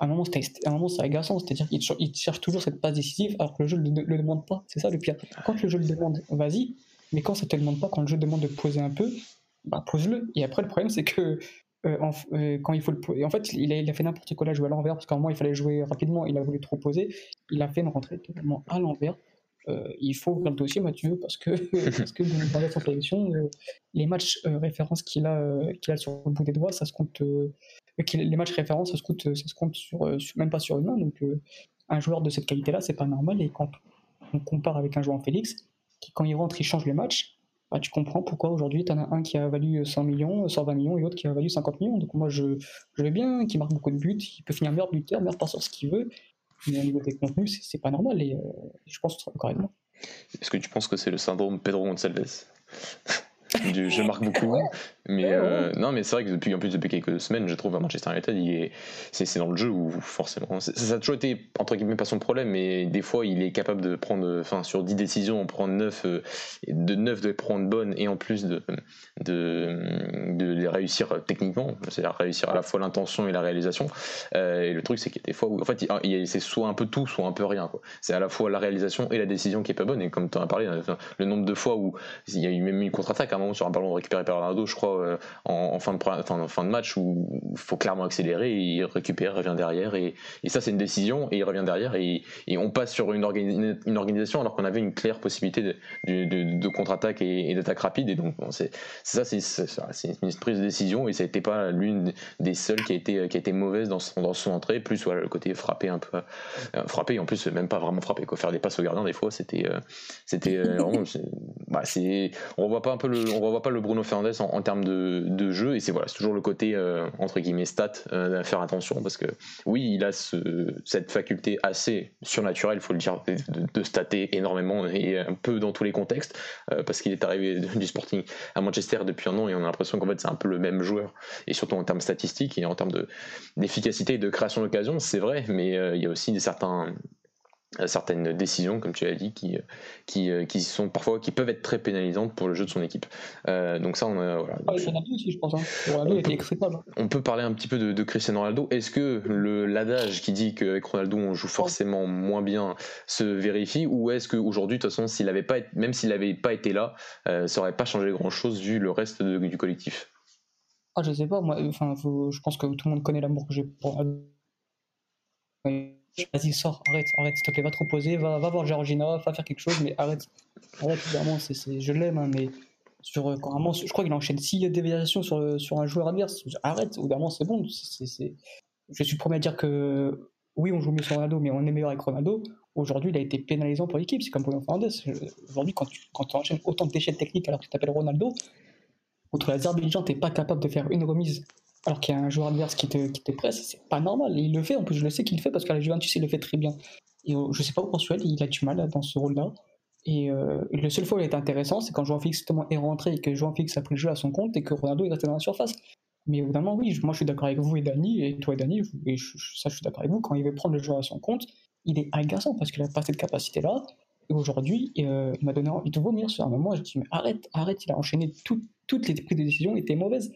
à un moment, à un moment c'est agaçant, c'est-à-dire qu'il cherche toujours cette passe décisive alors que le jeu ne le, demande pas. C'est ça le pire. Quand le jeu le demande, vas-y, mais quand ça te demande pas, quand le jeu demande de poser un peu, bah, pose-le. Et après, le problème, c'est que euh, euh, quand il faut le en fait, il a, il a fait n'importe quoi là, jouer à l'envers, parce qu'à un moment, il fallait jouer rapidement, il a voulu trop poser. Il a fait une rentrée totalement à l'envers. Euh, il faut le dossier, Mathieu, parce que, parce que dans sa sélection, les matchs références qu'il a, qu'il a sur le bout des doigts, ça se compte. les matchs références, ça se compte, ça se compte sur, même pas sur une main. Donc, un joueur de cette qualité-là, c'est pas normal. Et quand on compare avec un joueur en Félix, qui quand il rentre, il change le match, bah, tu comprends pourquoi aujourd'hui tu en as un qui a valu 100 millions, 120 millions et l'autre qui a valu 50 millions. Donc moi je, je vais bien, qui marque beaucoup de buts, il peut finir meilleur buteur, meilleur passeur, ce qu'il veut. Mais au niveau des contenus, c'est pas normal et euh, je pense moi. Est-ce que tu penses que c'est le syndrome Pedro Gonçalves? Du je marque beaucoup. Mais euh, non, mais c'est vrai que depuis, en plus, depuis quelques semaines, je trouve à Manchester United, c'est, dans le jeu où forcément. Ça, a toujours été, entre guillemets, pas son problème, mais des fois, il est capable de prendre, enfin, sur 10 décisions, en prendre 9, euh, de 9 de prendre bonnes et en plus de, de, de les réussir techniquement, c'est-à-dire réussir à la fois l'intention et la réalisation. Euh, et le truc, c'est qu'il y a des fois où, en fait, c'est soit un peu tout, soit un peu rien. C'est à la fois la réalisation et la décision qui est pas bonne. Et comme tu en as parlé, le nombre de fois où il y a eu même une contre-attaque à un moment sur un ballon récupéré par Ronaldo, je crois fois en, fin de, fin de match où il faut clairement accélérer, il récupère, revient derrière, et, et ça c'est une décision, et il revient derrière, et, et on passe sur une, organisation alors qu'on avait une claire possibilité de, contre-attaque et, d'attaque rapide, et donc c'est ça, c'est une prise de décision, et ça n'était pas l'une des seules qui a été, mauvaise dans son, entrée, plus voilà, le côté frappé un peu, frappé, et en plus même pas vraiment frappé, quoi, faire des passes au gardien des fois, c'était c'était bah, on revoit pas un peu le, on revoit pas le Bruno Fernandes en, en termes de, de, jeu et c'est voilà, toujours le côté euh, entre guillemets stat euh, faire attention parce que oui, il a ce, cette faculté assez surnaturelle, il faut le dire, de, stater énormément et un peu dans tous les contextes euh, parce qu'il est arrivé du Sporting à Manchester depuis un an et on a l'impression qu'en fait c'est un peu le même joueur et surtout en termes statistiques et en termes d'efficacité et de création d'occasion, c'est vrai, mais il y a aussi des certains certaines décisions, comme tu l'as dit, qui, qui, euh, qui, sont parfois qui peuvent être très pénalisantes pour le jeu de son équipe. Euh, donc ça, on a. Voilà. Ah, aussi, je pense. Hein. Ronaldo on, peut, on peut parler un petit peu de, Cristiano Ronaldo. Est-ce que l'adage qui dit qu'avec Ronaldo on joue forcément moins bien se vérifie, ou est-ce qu'aujourd'hui, de toute façon, s'il avait pas, même s'il n'avait pas été là, euh, ça n'aurait pas changé grand-chose vu le reste du collectif? Ah, je sais pas. Moi, enfin, je pense que tout le monde connaît l'amour que j'ai pour Vas-y, sors, arrête, arrête, s'il te plaît, va te reposer, va, va voir Georgina, va faire quelque chose, mais arrête. Arrête, c'est, je l'aime, hein, mais sur, euh, je crois qu'il enchaîne 6 déviations sur, sur un joueur adverse. Arrête, évidemment, c'est bon. C'est, Je suis promis à dire que oui, on joue mieux sur Ronaldo, mais on est meilleur avec Ronaldo. Aujourd'hui, il a été pénalisant pour l'équipe, c'est comme Bruno Fernandes. Aujourd'hui, quand tu, quand enchaînes autant de techniques alors que tu t'appelles Ronaldo, contre l'Azerbaïdjan, tu n'es pas capable de faire une remise alors qu'il y a un joueur adverse qui te, presse, c'est pas normal. Il le fait, en plus je le sais qu'il le fait parce qu'à la Juventus il le fait très bien. Et euh, je sais pas pourquoi Suède il a du mal dans ce rôle-là. Et euh, le seul fois où il est intéressant, c'est quand João Félix est rentré et que João Félix a pris le jeu à son compte et que Ronaldo est resté dans la surface. Mais évidemment, oui, moi je suis d'accord avec vous et Dani, et toi et Dani, ça je suis d'accord avec vous, quand il veut prendre le jeu à son compte, il est agaçant parce qu'il a pas cette capacité-là. Et aujourd'hui, euh, il m'a donné envie de vomir sur un moment. Je dis, mais arrête, arrête, il a enchaîné toutes les prises de décision étaient mauvaises.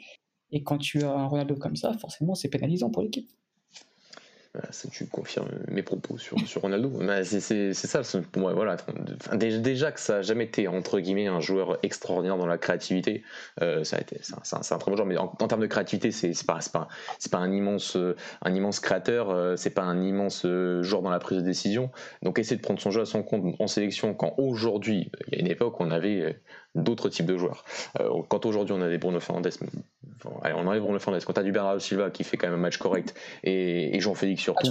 Et quand tu as un Ronaldo comme ça, forcément, c'est pénalisant pour l'équipe. Ça, tu confirmes mes propos sur, sur Ronaldo. c'est ça, pour voilà. déjà que ça n'a jamais été, entre guillemets, un joueur extraordinaire dans la créativité, euh, ça a été, c'est un, très bon joueur, mais en, termes de créativité, c'est pas, pas, pas un, immense, un immense créateur, euh, c'est pas un immense euh, joueur dans la prise de décision. Donc, essayer de prendre son jeu à son compte en sélection, quand aujourd'hui, il y a une époque, on avait d'autres types de joueurs. quand aujourd'hui, on a des Bruno Fernandes, allez, on enlève Bruno Fernandes, quand tu as du Bernardo Silva qui fait quand même un match correct, et, et Jean-Félix surtout.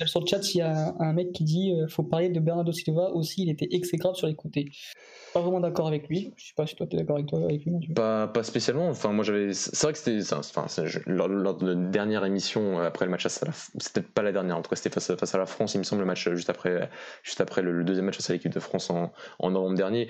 Ah, sur le chat, il y a un mec qui dit euh, faut parler de Bernardo Silva aussi, il était exécrable sur les côtés pas vraiment d'accord avec lui. Je sais pas si toi tu es d'accord avec toi avec lui. Pas, pas spécialement. Enfin, moi j'avais. C'est vrai que c'était. Enfin, lors, de la dernière émission après le match la... C'était pas la dernière. En tout cas, c'était face, face, à la France. Il me semble le match juste après, juste après le, deuxième match face à l'équipe de France en, en, novembre dernier.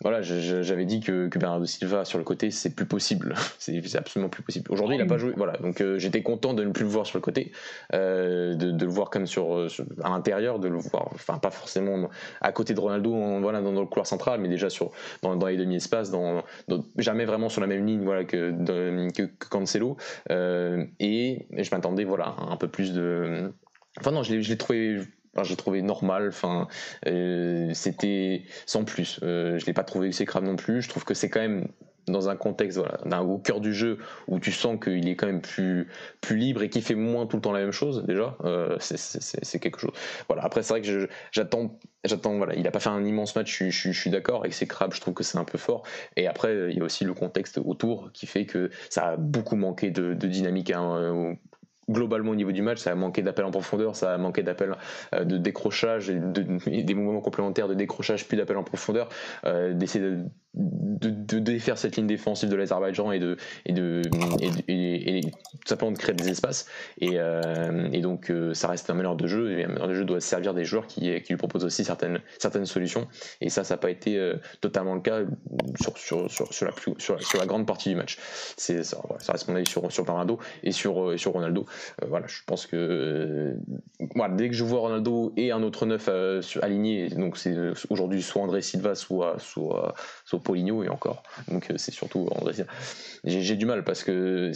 Voilà, j'avais dit que, que, Bernardo Silva sur le côté, c'est plus possible. c'est absolument plus possible. Aujourd'hui, il a pas joué. Voilà, donc euh, j'étais content de ne plus le voir sur le côté, euh, de, de, le voir comme sur, à l'intérieur, de le voir. Enfin, pas forcément à côté de Ronaldo, voilà, dans, dans le couloir central, mais déjà sur, dans, les demi-espaces, dans, jamais vraiment sur la même ligne voilà, que, que, Cancelo. Euh, et je m'attendais voilà, un peu plus de. Enfin, non, je l'ai trouvé j'ai trouvé normal. Enfin, euh, c'était sans plus. Euh, je l'ai pas trouvé exécrable non plus. Je trouve que c'est quand même dans un contexte voilà, au cœur du jeu où tu sens qu'il est quand même plus, plus libre et qu'il fait moins tout le temps la même chose déjà euh, c'est quelque chose voilà après c'est vrai que j'attends voilà il a pas fait un immense match je, je, je suis d'accord crabes je trouve que c'est un peu fort et après il y a aussi le contexte autour qui fait que ça a beaucoup manqué de, dynamique hein, globalement au niveau du match, ça a manqué d'appel en profondeur, ça a manqué d'appel euh, de décrochage et, des mouvements complémentaires de décrochage puis d'appel en profondeur, euh, d'essayer de de, défaire cette ligne défensive de l'Azerbaïdjan et de tout simplement de créer des espaces. Et, euh, donc euh, ça reste un meneur de jeu et un meneur de jeu doit servir des joueurs qui, lui proposent aussi certaines certaines solutions. Et ça ça n'a pas été euh, totalement le cas sur sur, sur, sur la sur, la grande partie du match. C'est ça, reste mon avis sur sur Bernardo et sur sur Ronaldo. Voilà je pense que dès que je vois Ronaldo et un autre neuf aligné donc c'est aujourd'hui soit André Silva soit soit, soit Poligno et encore. Donc euh, c'est surtout J'ai du mal parce que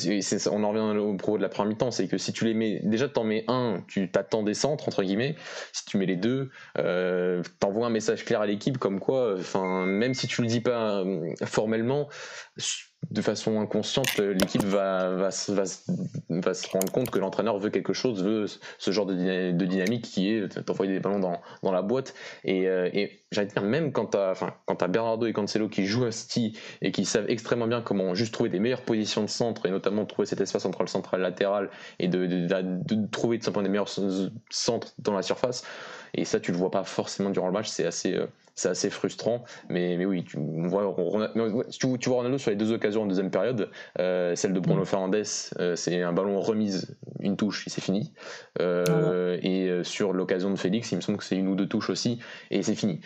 on en revient au propos de la première mi-temps, c'est que si tu les mets, déjà t'en mets un, tu t'attends des centres entre guillemets. Si tu mets les deux, euh, t'envoies un message clair à l'équipe comme quoi, enfin même si tu le dis pas euh, formellement de façon inconsciente, l'équipe va, va, se rendre compte que l'entraîneur veut quelque chose, veut ce genre de, dynamique qui est d'envoyer des ballons dans, la boîte. Et, euh, j'allais dire, même quand tu as, enfin, as Bernardo et Cancelo qui jouent à City et qui savent extrêmement bien comment juste trouver des meilleures positions de centre et notamment trouver cet espace entre le central et latéral et de, de, de trouver tout simplement des meilleurs centres dans la surface. Et ça, tu le vois pas forcément durant le match, c'est assez, euh, c'est assez frustrant. Mais, mais oui, tu vois, tu, vois Ronaldo sur les deux occasions en deuxième période, euh, celle de Bruno mm. Fernandes, euh, c'est un ballon remise, une touche, et c'est fini. Euh, et sur l'occasion de Félix, il me semble que c'est une ou deux touches aussi, et c'est fini.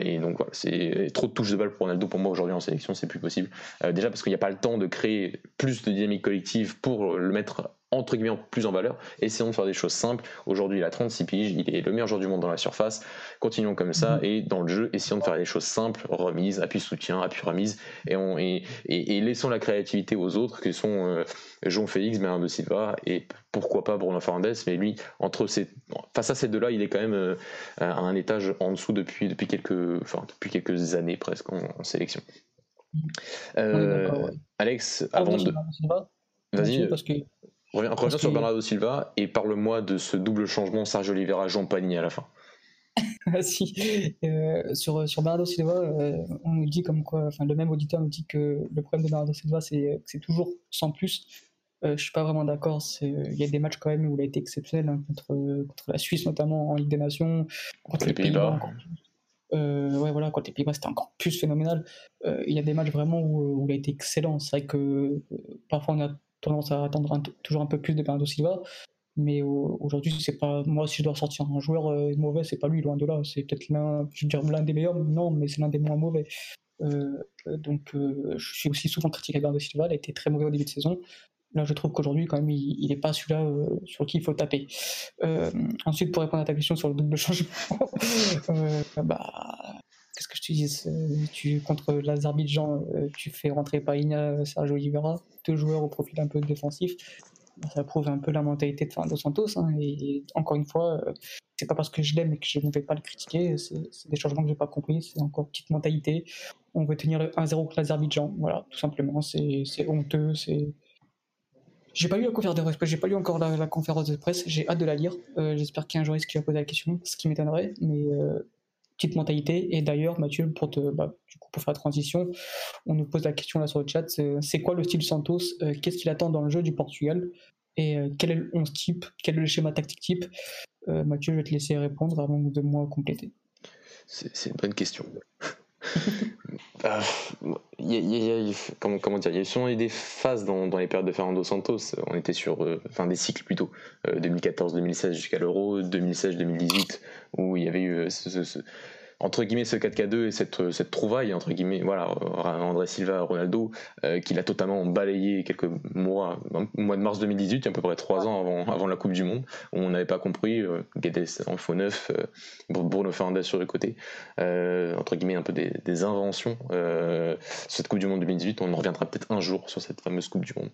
et donc voilà, c'est trop de touches de balle pour Ronaldo pour moi aujourd'hui en sélection, c'est plus possible. déjà parce qu'il n'y a pas le temps de créer plus de dynamique collective pour le mettre entre guillemets plus en valeur. Essayons de faire des choses simples. Aujourd'hui, il a 36 piges, il est le meilleur joueur du monde dans la surface. Continuons comme ça mhm. et dans le jeu, essayons de faire des choses simples, remise, appui soutien, appui remise et, on, et, et, laissons la créativité aux autres qui sont euh, Jean Félix, Bernardo Silva et pourquoi pas Bruno Fernandes. Mais lui, entre ces, face à ces deux-là, il est quand même euh, à un étage en dessous depuis, depuis, quelques, enfin, depuis quelques années presque en, sélection. Euh, Alex, avant de. Vas-y. Parce que Reviens, sur Bernardo Silva et parle-moi de ce double changement Sergio Oliveira-Jean Pagny à la fin. ah si, euh, sur, sur Bernardo Silva, euh, on nous dit comme quoi, enfin le même auditeur nous dit que le problème de Bernardo Silva, c'est que c'est toujours sans plus. Euh, je suis pas vraiment d'accord. Il y a des matchs quand même où il a été exceptionnel hein, contre, contre la Suisse notamment en Ligue des Nations, contre les Pays-Bas. ouais, voilà, contre les Pays-Bas, c'était encore plus phénoménal. Il y a des matchs vraiment où, où il a été excellent. C'est vrai que parfois on a tendance à attendre toujours un peu plus de Bernardo Silva. Mais aujourd'hui, c'est pas moi si je dois sortir un joueur euh, mauvais, c'est pas lui, loin de là. C'est peut-être l'un, je dire l'un des meilleurs, non, mais c'est l'un des moins mauvais. Euh, donc, euh, je suis aussi souvent critiqué Bernardo Silva. Il a été très mauvais au début de saison. Là, je trouve qu'aujourd'hui, quand même, il n'est pas celui-là sur qui il faut taper. ensuite, pour répondre à ta question sur le double changement, bah, qu'est-ce que je te dis tu, Contre l'Azerbaïdjan, tu fais rentrer Païna, Sergio Oliveira, deux joueurs au profil un peu défensif. Bah, ça prouve un peu la mentalité de Santos. Hein, et, encore une fois, c'est pas parce que je l'aime et que je ne vais pas le critiquer, c'est des changements que j'ai pas compris. C'est encore une petite mentalité. On veut tenir 1-0 contre l'Azerbaïdjan. Voilà, tout simplement. C'est honteux. C'est. J'ai pas lu la conférence de presse, j'ai pas lu encore la, conférence de presse, j'ai hâte de la lire. J'espère qu'il y a un journaliste qui va poser la question, ce qui m'étonnerait, mais petite mentalité. Et d'ailleurs, Mathieu, pour, te, bah, du coup, pour faire la transition, on nous pose la question là sur le chat c'est quoi le style Santos euh, Qu'est-ce qu'il attend dans le jeu du Portugal? Et euh, quel est le 11 type? Quel est le schéma tactique type? Euh, Mathieu, je vais te laisser répondre avant de moi compléter. C'est une bonne question. Il y a, comment, dire, il y a sûrement des phases dans, les périodes de Fernando Santos. On était sur, enfin des cycles plutôt, 2014-2016 jusqu'à l'Euro, 2016-2018, où il y avait eu ce entre guillemets ce 4K2 et cette, cette trouvaille entre guillemets voilà André Silva Ronaldo euh, qu'il a totalement balayé quelques mois au mois de mars 2018 à peu près trois ans avant, avant la Coupe du Monde où on n'avait pas compris euh, Guedes en faux neuf euh, Bruno Fernandes sur le côté euh, entre guillemets un peu des, des inventions euh, cette Coupe du Monde 2018 on en reviendra peut-être un jour sur cette fameuse Coupe du Monde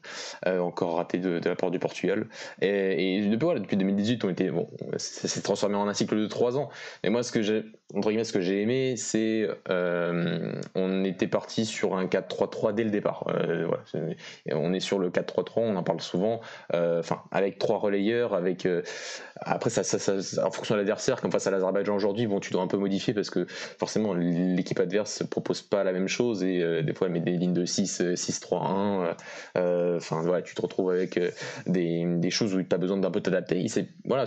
encore ratée de, la part du Portugal. Et, et depuis, depuis 2018 on était bon c'est transformé en un cycle de trois ans. Mais moi ce que j'ai entre guillemets ce que j'ai aimé, c'est euh, on était parti sur un 4-3-3 dès le départ. Euh, on est sur le 4-3-3, on en parle souvent. Euh, enfin, avec trois relayeurs, avec après ça, en fonction de l'adversaire, comme face à l'Azerbaïdjan aujourd'hui, bon, tu dois un peu modifier parce que forcément l'équipe adverse propose pas la même chose et des fois elle met des lignes de 6, 6-3-1. Enfin voilà, tu te retrouves avec des, choses où tu as besoin d'un peu t'adapter. Il s'est voilà,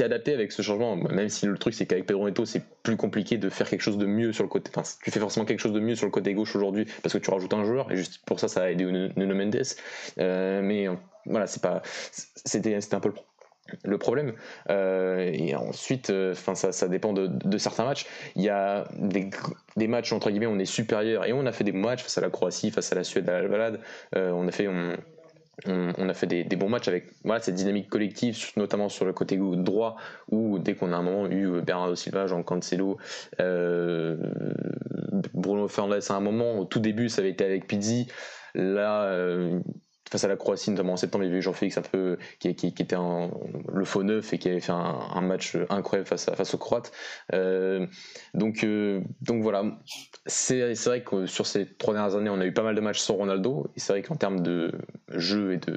adapté avec ce changement, même si le truc c'est qu'avec Pedro C'est plus compliqué de faire quelque chose de mieux sur le côté. Tu fais forcément quelque chose de mieux sur le côté gauche aujourd'hui parce que tu rajoutes un joueur et juste pour ça, ça a aidé Nuno Mendes. Euh, mais euh, voilà, c'est pas, c'était, un peu le problème. Euh, et ensuite, enfin ça, ça, dépend de, certains matchs. Il y a des, matchs entre guillemets, on est supérieur et on a fait des matchs face à la Croatie, face à la Suède, à la on a fait, on, a fait des, bons matchs avec voilà, cette dynamique collective, notamment sur le côté droit, où dès qu'on a un moment eu Bernardo Silva, Jean Cancelo, euh, Bruno Fernandes à un moment, au tout début ça avait été avec Pizzi, là euh, face à la Croatie, notamment en septembre, il y avait Jean-Félix un peu qui, qui, était le faux neuf et qui avait fait un, match incroyable face, à, face aux Croates. Euh, donc, euh, donc voilà, c'est vrai que sur ces trois dernières années, on a eu pas mal de matchs sans Ronaldo. Et c'est vrai qu'en termes de jeu et de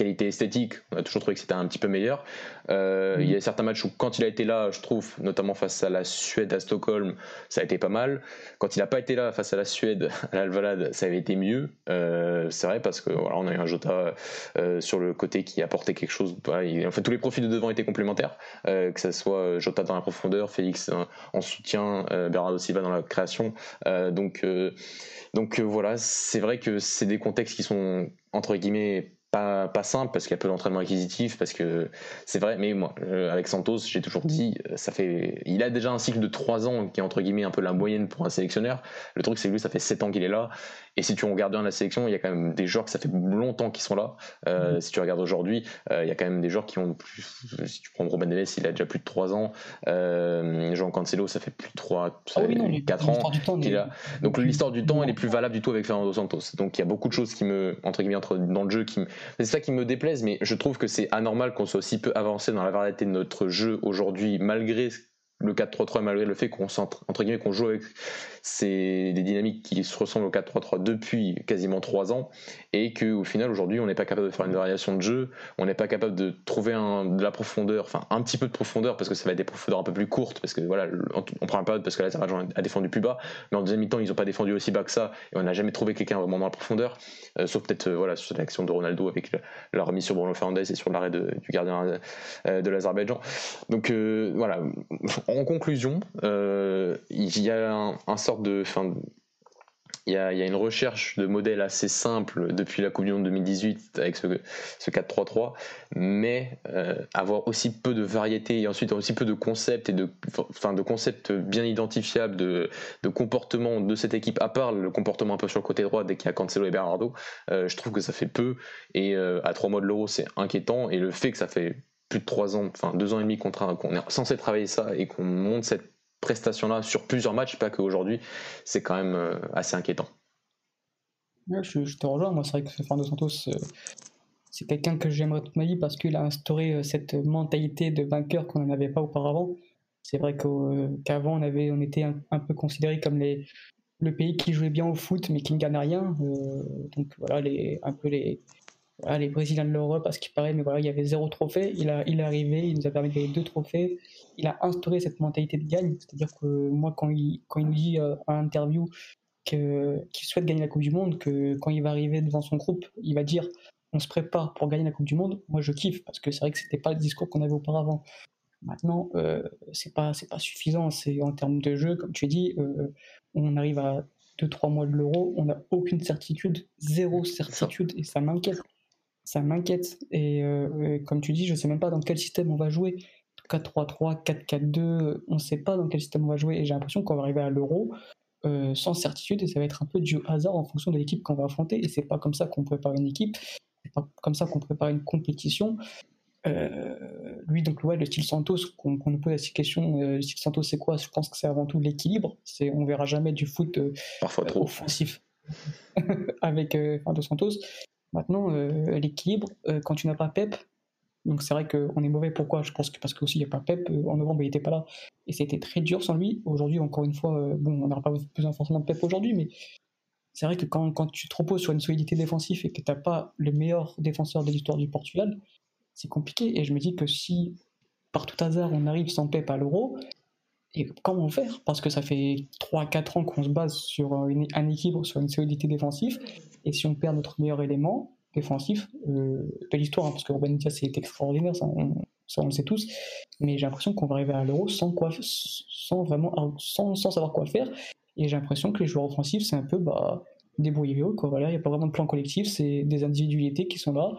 qualité esthétique, on a toujours trouvé que c'était un petit peu meilleur. Euh, il y a certains matchs où, quand il a été là, je trouve, notamment face à la Suède à Stockholm, ça a été pas mal. Quand il n'a pas été là face à la Suède à l'Alvalade, ça avait été mieux. Euh, c'est vrai parce que voilà, on a eu un Jota euh, sur le côté qui apportait quelque chose. en fait, tous les profils de devant étaient complémentaires, que ce soit Jota dans la profondeur, Félix en soutien, Bernardo Silva dans la création. donc, donc voilà, c'est vrai que c'est des contextes qui sont entre guillemets pas, pas simple parce qu'il y a peu d'entraînement acquisitif, parce que c'est vrai, mais moi, euh, avec Santos, j'ai toujours dit, euh, ça fait, il a déjà un cycle de 3 ans qui est entre guillemets un peu la moyenne pour un sélectionneur. Le truc, c'est que lui, ça fait 7 ans qu'il est là, et si tu regardes bien la sélection, il y a quand même des joueurs que ça fait longtemps qu'ils sont là. Euh, mm-hmm. Si tu regardes aujourd'hui, il y a quand même des joueurs qui ont plus, si tu prends Robin Neves, il a déjà plus de 3 ans. Jean Cancelo, ça fait plus de 3, 4 ah ans qu'il a. Donc l'histoire du temps, elle est plus valable du tout avec Fernando Santos. Donc il y a beaucoup de choses qui me, entre guillemets, entre, dans le jeu qui me c'est ça qui me déplaise, mais je trouve que c'est anormal qu'on soit aussi peu avancé dans la variété de notre jeu aujourd'hui, malgré le 4-3-3 malgré le fait qu'on entre guillemets qu'on joue avec c'est des dynamiques qui se ressemblent au 4-3-3 depuis quasiment 3 ans et qu'au final aujourd'hui on n'est pas capable de faire une variation de jeu, on n'est pas capable de trouver un, de la profondeur, enfin un petit peu de profondeur parce que ça va être des profondeurs un peu plus courtes parce que voilà on prend un peu parce que l'Azerbaïdjan a défendu plus bas. Mais en deuxième mi-temps ils n'ont pas défendu aussi bas que ça et on n'a jamais trouvé quelqu'un vraiment dans la profondeur. Euh, sauf peut-être euh, voilà sur l'action de Ronaldo avec la remise sur Bruno Fernandes et sur l'arrêt du gardien euh, de l'Azerbaïdjan. Donc voilà en conclusion il y a une recherche de modèles assez simple depuis la Coupe du Monde 2018 avec ce, 4-3-3, mais euh, avoir aussi peu de variété et ensuite aussi peu de concepts et de, concepts bien identifiables de, de comportement de cette équipe, à part le comportement un peu sur le côté droit dès qu'il y a Cancelo et Bernardo, euh, je trouve que ça fait peu et euh, à trois mois de l'euro c'est inquiétant et le fait que ça fait plus de trois ans, enfin deux ans et demi qu'on est censé travailler ça et qu'on monte cette prestation-là sur plusieurs matchs, pas qu'aujourd'hui, c'est quand même euh, assez inquiétant. je, te rejoins, moi c'est vrai que Fernando Santos, euh, c'est quelqu'un que j'aimerais toute ma vie parce qu'il a instauré euh, cette mentalité de vainqueur qu'on n'avait pas auparavant. C'est vrai qu'avant on, avait, on était un, peu considéré comme les, le pays qui jouait bien au foot mais qui ne gagnait rien. donc voilà, les, un peu les, les Brésiliens de l'Europe, parce qu'il paraît, mais voilà, il y avait zéro trophée. Il, a, il est arrivé, il nous a permis de gagner deux trophées. Il a instauré cette mentalité de gagne. C'est-à-dire que moi, quand il, quand il nous dit euh, en interview qu'il souhaite gagner la Coupe du Monde, que quand il va arriver devant son groupe, il va dire on se prépare pour gagner la Coupe du Monde, moi je kiffe, parce que c'est vrai que c'était pas le discours qu'on avait auparavant. Maintenant, euh, c'est pas, pas suffisant. C'est en termes de jeu, comme tu dis, euh, on arrive à 2-3 mois de l'euro, on n'a aucune certitude, zéro certitude, et ça m'inquiète ça m'inquiète. Euh, et comme tu dis, je sais même pas dans quel système on va jouer. 4-3-3, 4-4-2, on ne sait pas dans quel système on va jouer. Et j'ai l'impression qu'on va arriver à l'euro euh, sans certitude et ça va être un peu du hasard en fonction de l'équipe qu'on va affronter. Et c'est pas comme ça qu'on prépare une équipe, c'est pas comme ça qu'on prépare une compétition. Euh, lui, donc, ouais, le style Santos, qu'on nous pose cette question, le style Santos, c'est quoi? Je pense que c'est avant tout l'équilibre. C'est, on verra jamais du foot Parfois trop. offensif avec Santos. Maintenant, euh, l'équilibre, euh, quand tu n'as pas Pep, donc c'est vrai qu'on est mauvais. Pourquoi? Je pense que parce qu'aussi il n'y a pas Pep. Euh, en novembre, il n'était pas là. Et c'était très dur sans lui. Aujourd'hui, encore une fois, bon, on n'aura pas besoin forcément de Pep aujourd'hui, mais c'est vrai que quand, quand, tu te reposes sur une solidité défensive et que tu n'as pas le meilleur défenseur de l'histoire du Portugal, c'est compliqué. Et je me dis que si, par tout hasard, on arrive sans Pep à l'Euro, et comment faire? Parce que ça fait 3-4 ans qu'on se base sur un équilibre, sur une solidité défensive. Et si on perd notre meilleur élément défensif euh, de l'histoire, hein, parce que Ruben c'est extraordinaire, ça on, le sait tous, mais j'ai l'impression qu'on va arriver à l'euro sans, sans, sans, sans savoir quoi faire. Et j'ai l'impression que les joueurs offensifs, c'est un peu bah, débrouillez-vous. Voilà, il n'y a pas vraiment de plan collectif, c'est des individualités qui sont là.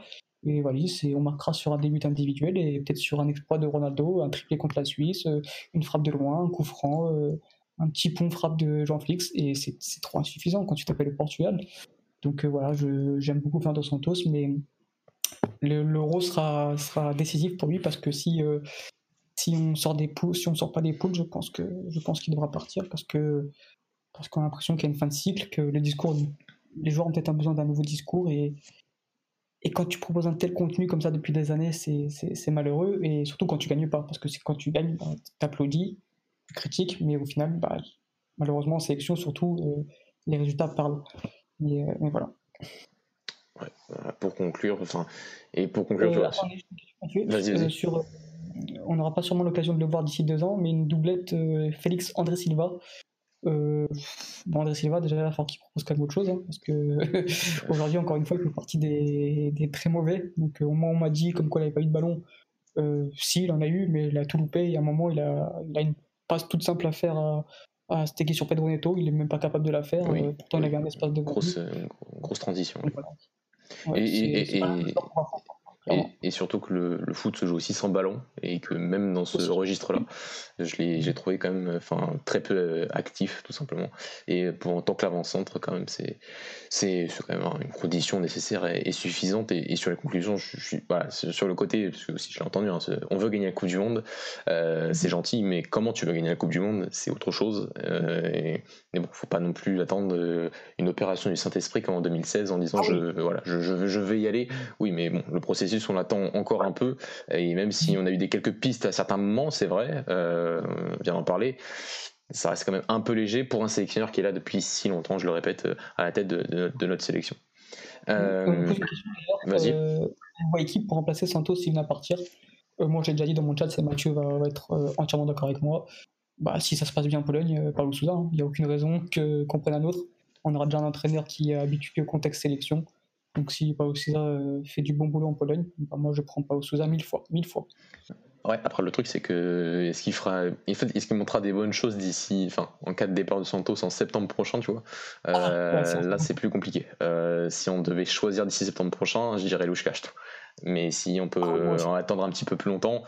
Et voilà, on marquera sur un début individuel et peut-être sur un exploit de Ronaldo, un triplé contre la Suisse, euh, une frappe de loin, un coup franc, euh, un petit pont frappe de Jean Flix. Et c'est trop insuffisant quand tu t'appelles le Portugal. Donc euh, voilà, j'aime beaucoup Fernando Santos, mais l'euro sera, sera décisif pour lui parce que si, si on sort des poules, si on sort pas des poules, je pense que je pense qu'il devra partir parce que parce qu'on a l'impression qu'il y a une fin de cycle, que le discours, les joueurs ont peut-être besoin d'un nouveau discours et Et quand tu proposes un tel contenu comme ça depuis des années, c'est malheureux. Et surtout quand tu gagnes pas. Parce que quand tu gagnes, bah, tu applaudis, tu critiques, mais au final, bah, malheureusement, en sélection, surtout, euh, les résultats parlent. Mais, euh, voilà. pour conclure, enfin, et pour conclure, vas-y, sur, on n'aura pas sûrement l'occasion de le voir d'ici deux ans, mais une doublette Félix André Silva euh, bon, André Silva, déjà, il qu'il propose quand même autre chose, hein, parce que aujourd'hui, encore une fois, il fait partie des, des très mauvais. Donc, euh, au moins, on m'a dit comme quoi il n'avait pas eu de ballon. Euh, si, il en a eu, mais il a tout loupé. Et à un moment, il a, il a une passe toute simple à faire à, à sur Pedro Neto. Il n'est même pas capable de la faire. Euh, pourtant, il avait un espace de grosse, grosse transition. et, et, et, surtout que le, foot se joue aussi sans ballon et que même dans ce registre-là, je l'ai j'ai trouvé quand même enfin, très peu euh, actif tout simplement. Et pour en tant que l'avant-centre, quand même, c'est, c'est, quand même une condition nécessaire et, suffisante. Et, sur les conclusions, je, suis voilà, sur le côté, parce que aussi je l'ai entendu, hein, on veut gagner la Coupe du Monde, euh, c'est gentil, mais comment tu veux gagner la Coupe du Monde, c'est autre chose. Euh, et, mais bon, faut pas non plus attendre une opération du Saint-Esprit comme en 2016 en disant ah je, voilà, je, je, je vais y aller. Oui, mais bon, le processus on l'attend encore un peu. Et même si on a eu des quelques pistes à certains moments, c'est vrai, euh, on vient d'en parler, ça reste quand même un peu léger pour un sélectionneur qui est là depuis si longtemps, je le répète, euh, à la tête de, notre sélection. Euh, Vas-y. Euh, équipe pour remplacer Santos s'il vient partir. moi, j'ai déjà dit dans mon chat, c'est Mathieu va, être entièrement d'accord avec moi. Bah, si ça se passe bien en Pologne, Paulo Souza, hein. il n'y a aucune raison qu'on prenne un autre. On aura déjà un entraîneur qui est habitué au contexte sélection. Donc si Pao Sousa euh, fait du bon boulot en Pologne, bah, moi je prends Pao Sousa mille fois, mille fois. Ouais, après le truc c'est que est-ce qu'il fera, est-ce qu'il montrera des bonnes choses d'ici, enfin en cas de départ de Santos en septembre prochain, tu vois? Ah, euh, là c'est plus compliqué. Euh, si on devait choisir d'ici septembre prochain, je dirais Louchkach. Mais si on peut ah, en attendre un petit peu plus longtemps,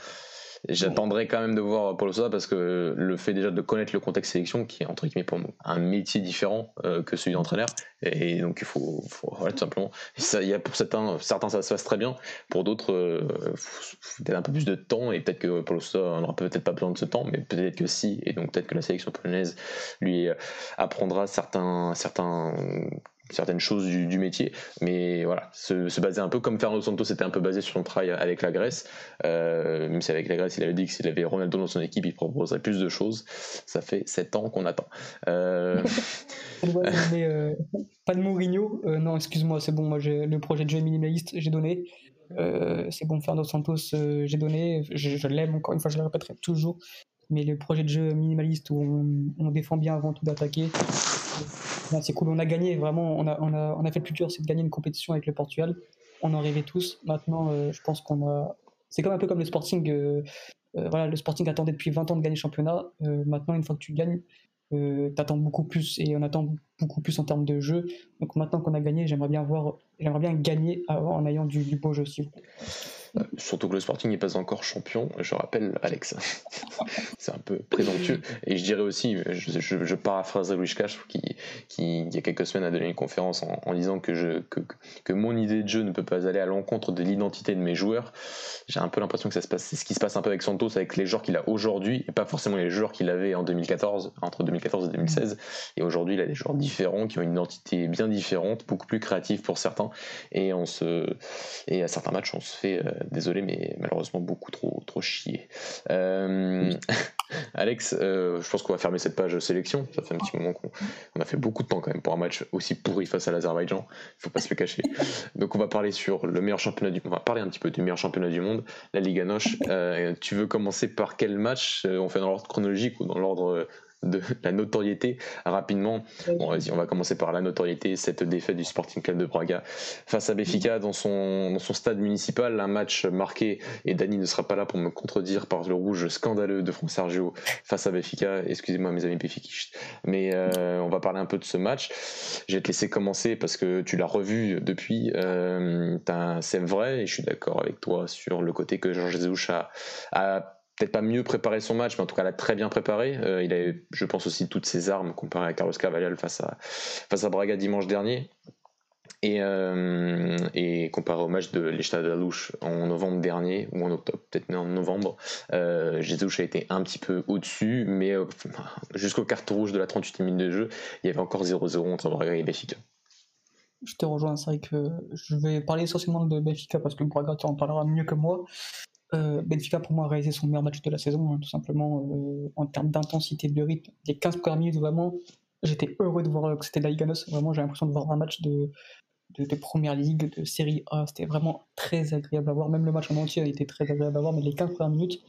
J'attendrai quand même de voir Paulo Sousa parce que le fait déjà de connaître le contexte sélection, qui est entre guillemets pour un métier différent euh, que celui d'entraîneur, et donc il faut, voilà, tout simplement. Ça, y a pour certains, certains ça se passe très bien, pour d'autres, euh, peut-être un peu plus de temps, et peut-être que Paulo Sousa n'aura peut-être pas besoin de ce temps, mais peut-être que si, et donc peut-être que la sélection polonaise lui apprendra certains, certains certaines choses du, métier. Mais voilà, se, baser un peu comme Fernando Santos était un peu basé sur son travail avec la Grèce. Euh, même si avec la Grèce, il avait dit que s'il avait Ronaldo dans son équipe, il proposerait plus de choses. Ça fait 7 ans qu'on attend. Euh... euh pas de Mourinho. Euh, non, excuse-moi, c'est bon. Moi, le projet de jeu minimaliste, j'ai donné. c'est bon, Fernando Santos, j'ai donné. Je, l'aime encore une fois, je le répéterai toujours. Mais le projet de jeu minimaliste où on défend bien avant tout d'attaquer, c'est cool, on a gagné, vraiment, on a, fait le plus dur, c'est de gagner une compétition avec le Portugal. On en rêvait tous. Maintenant, euh, je pense qu'on a. C'est comme un peu comme le Sporting. Euh, euh, voilà, le Sporting attendait depuis 20 ans de gagner le championnat. maintenant, une fois que tu gagnes, t'attends beaucoup plus et on attend beaucoup plus en termes de jeu. Donc maintenant qu'on a gagné, j'aimerais bien voir, j'aimerais bien gagner en ayant du beau jeu aussi. Euh, surtout que le Sporting n'est pas encore champion, je rappelle Alex. c'est un peu présomptueux. Et je dirais aussi, je, je, je paraphrase Louis Cash qui, qui, il y a quelques semaines, a donné une conférence en, disant que, que, mon idée de jeu ne peut pas aller à l'encontre de l'identité de mes joueurs. J'ai un peu l'impression que ça se passe, c'est ce qui se passe un peu avec Santos, avec les joueurs qu'il a aujourd'hui, et pas forcément les joueurs qu'il avait en 2014, entre 2014 et 2016. Et aujourd'hui, il a des joueurs différents, qui ont une identité bien différente, beaucoup plus créative pour certains. Et, on se, et à certains matchs, on se fait. Euh, désolé, mais malheureusement beaucoup trop, trop chier. Euh, Alex, euh, je pense qu'on va fermer cette page sélection. Ça fait un petit moment qu'on a fait beaucoup de temps quand même pour un match aussi pourri face à l'Azerbaïdjan. Il faut pas se le cacher. Donc on va parler sur le meilleur championnat du, on va parler un petit peu du meilleur championnat du monde, la Liga Noche. Euh, tu veux commencer par quel match? On fait dans l'ordre chronologique ou dans l'ordre de la notoriété rapidement. Bon, vas-y, on va commencer par la notoriété. Cette défaite du Sporting Club de Braga face à Béfica dans son, dans son stade municipal. Un match marqué, et Dany ne sera pas là pour me contredire par le rouge scandaleux de Franck Sergio face à Béfica. Excusez-moi, mes amis béfiquistes. Mais euh, on va parler un peu de ce match. Je vais te laisser commencer parce que tu l'as revu depuis. Euh, c'est vrai, et je suis d'accord avec toi sur le côté que Georges Jesus a, a peut-être pas mieux préparé son match, mais en tout cas l'a très bien préparé. Euh, il avait, je pense aussi, toutes ses armes comparé à Carlos Cavalial face à, face à Braga dimanche dernier. Et, euh, comparé au match de l'Estade de Louche en novembre dernier, ou en octobre, peut-être en novembre, euh, Jesus a été un petit peu au-dessus, mais euh, jusqu'au carton rouge de la 38e minute de jeu, il y avait encore 0-0 entre Braga et Benfica. je te rejoins. C'est vrai que je vais parler essentiellement de Benfica parce que Braga en parlera mieux que moi. Euh, Benfica, pour moi, a réalisé son meilleur match de la saison, hein, tout simplement euh, en termes d'intensité, de rythme. Les 15 premières minutes, vraiment, j'étais heureux de voir que c'était la Liganos. Vraiment, j'ai l'impression de voir un match de, de, première ligue, de série A. C'était vraiment très agréable à voir. Même le match en entier a été très agréable à voir, mais les 15 premières minutes,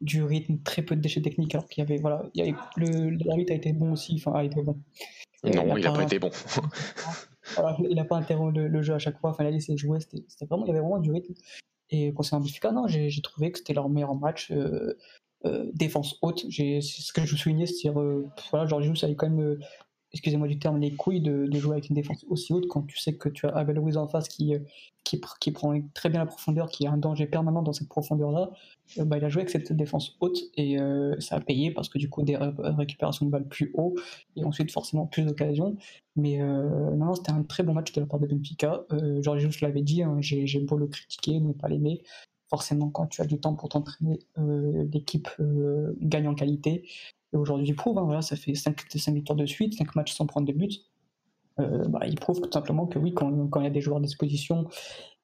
du rythme, très peu de déchets techniques, alors qu'il y avait, voilà, il y avait, le, l'arbitre a été bon aussi, enfin, a été bon. Non, il n'a pas, été bon. il n'a pas interrompu le, jeu à chaque fois, enfin, il a laissé jouer, c'était, vraiment, il y avait vraiment du rythme. Et concernant Benfica, non, j'ai, trouvé que c'était leur meilleur match. Euh, euh, défense haute, c'est ce que je vous soulignais, c'est-à-dire, euh, voilà, Georges ça avait quand même excusez-moi du terme, les couilles de, jouer avec une défense aussi haute quand tu sais que tu as Abel en face qui, euh, qui, prend très bien la profondeur, qui a un danger permanent dans cette profondeur-là. Euh, bah, il a joué avec cette défense haute et euh, ça a payé parce que du coup, des récupérations de balles plus haut et ensuite forcément plus d'occasions. Mais non, c'était un très bon match de la part de Benfica. Georges je l'avais dit, hein, j'ai beau le critiquer, ne pas l'aimer forcément quand tu as du temps pour t'entraîner, l'équipe gagne en qualité. Et aujourd'hui, il prouve, hein, voilà, ça fait 5, victoires de suite, 5 matchs sans prendre de but. Euh, bah, il prouve tout simplement que oui, quand, il y a des joueurs à disposition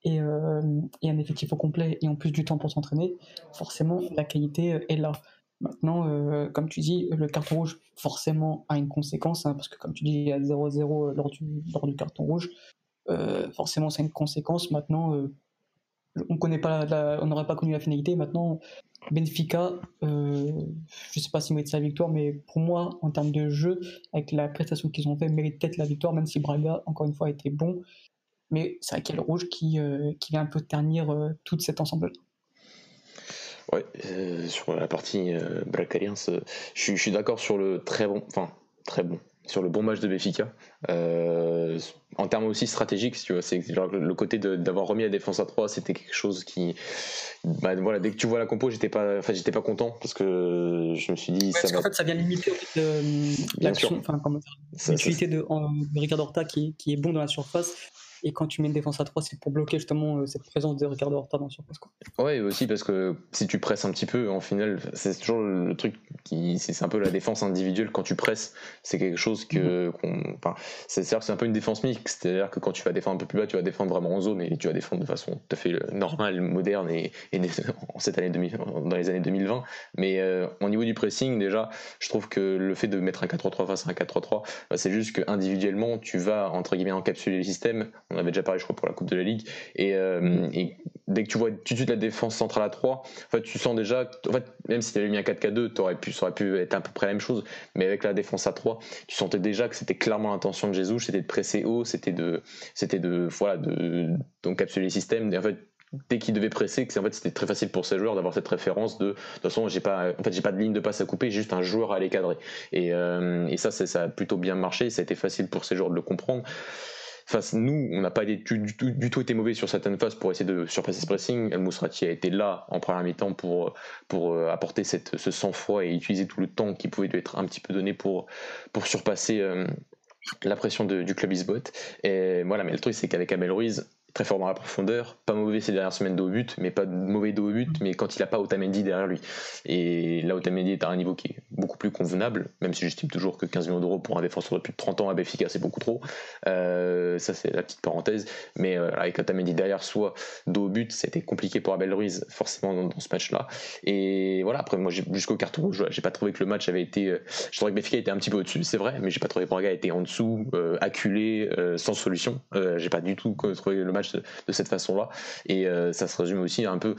et, euh, et, un effectif au complet et en plus du temps pour s'entraîner, forcément la qualité est là. Maintenant, euh, comme tu dis, le carton rouge forcément a une conséquence, hein, parce que comme tu dis, il y a 0-0 lors du, lors du carton rouge. forcément, c'est une conséquence. Maintenant, on n'aurait pas connu la finalité. Maintenant, Benfica, euh, je sais pas s'ils méritent sa victoire, mais pour moi, en termes de jeu, avec la prestation qu'ils ont fait, mérite peut-être la victoire, même si Braga, encore une fois, été bon. Mais c'est vrai rouge qui, euh, qui vient un peu ternir euh, tout cet ensemble-là. Ouais, sur la partie euh, je suis d'accord sur le très bon, enfin très bon, sur le bon match de Benfica. Euh, en termes aussi stratégiques, tu vois, c'est le côté d'avoir remis la défense à 3, c'était quelque chose qui, bah, voilà, dès que tu vois la compo, j'étais pas, enfin, j'étais pas content parce que je me suis dit, ça parce qu'en fait, ça vient limiter l'action, enfin, l'utilité de, de Ricardo Horta qui, qui est bon dans la surface et quand tu mets une défense à 3, c'est pour bloquer justement euh, cette présence de Ricardo Horta dans la surface. Quoi. Ouais, aussi parce que si tu presses un petit peu, en final, c'est toujours le truc qui. C'est un peu la défense individuelle quand tu presses. C'est quelque chose que. Mhm. enfin, c'est c'est un peu une défense mixte. C'est-à-dire que quand tu vas défendre un peu plus bas, tu vas défendre vraiment en zone et tu vas défendre de façon tout à fait normale, moderne et, en cette année dans les années 2020. Mais euh, au niveau du pressing, déjà, je trouve que le fait de mettre un 4-3-3 face à un 4-3-3, bah, c'est juste que individuellement, tu vas entre guillemets encapsuler les systèmes on avait déjà parlé, je crois, pour la Coupe de la Ligue. Et, euh, dès que tu vois tout de suite la défense centrale à 3, en fait, tu sens déjà, en fait, même si tu avais mis un 4K2, aurais pu, ça aurait pu être à peu près la même chose. Mais avec la défense à 3, tu sentais déjà que c'était clairement l'intention de Jesus, c'était de presser haut, c'était de, c'était de, voilà, de, d'encapsuler les systèmes. Et en fait, dès qu'il devait presser, en fait c'était très facile pour ces joueurs d'avoir cette référence de de toute façon j'ai pas en fait j'ai pas de ligne de passe à couper, j'ai juste un joueur à les cadrer. Et, euh, ça ça a plutôt bien marché, ça a été facile pour ces joueurs de le comprendre nous, on n'a pas du, tout, été mauvais sur certaines phases pour essayer de surpasser ce pressing. El a été là en première mi-temps pour, pour euh, apporter cette, ce sang-froid et utiliser tout le temps qui pouvait lui être un petit peu donné pour, pour surpasser euh, la pression du club Isbot. Et voilà, mais le truc, c'est qu'avec Abel Ruiz, très fort dans la profondeur, pas mauvais ces dernières semaines de haut but, mais pas mauvais de haut but, mais quand il n'a pas Otamendi derrière lui. Et là, Otamendi est à un niveau qui est beaucoup plus convenable, même si j'estime toujours que 15 millions d'euros pour un défenseur de plus de 30 ans à Béfica, c'est beaucoup trop. Euh, ça, c'est la petite parenthèse. Mais euh, avec Otamendi derrière soi, de haut but, c'était compliqué pour Abel Ruiz, forcément, dans, ce match-là. Et voilà, après, moi, jusqu'au carton rouge, j'ai pas trouvé que le match avait été. Euh, je trouvais que Béfica était un petit peu au-dessus, c'est vrai, mais j'ai pas trouvé que Braga était en dessous, acculé, sans solution. j'ai pas du tout trouvé le match de, cette façon-là. Et euh, ça se résume aussi un peu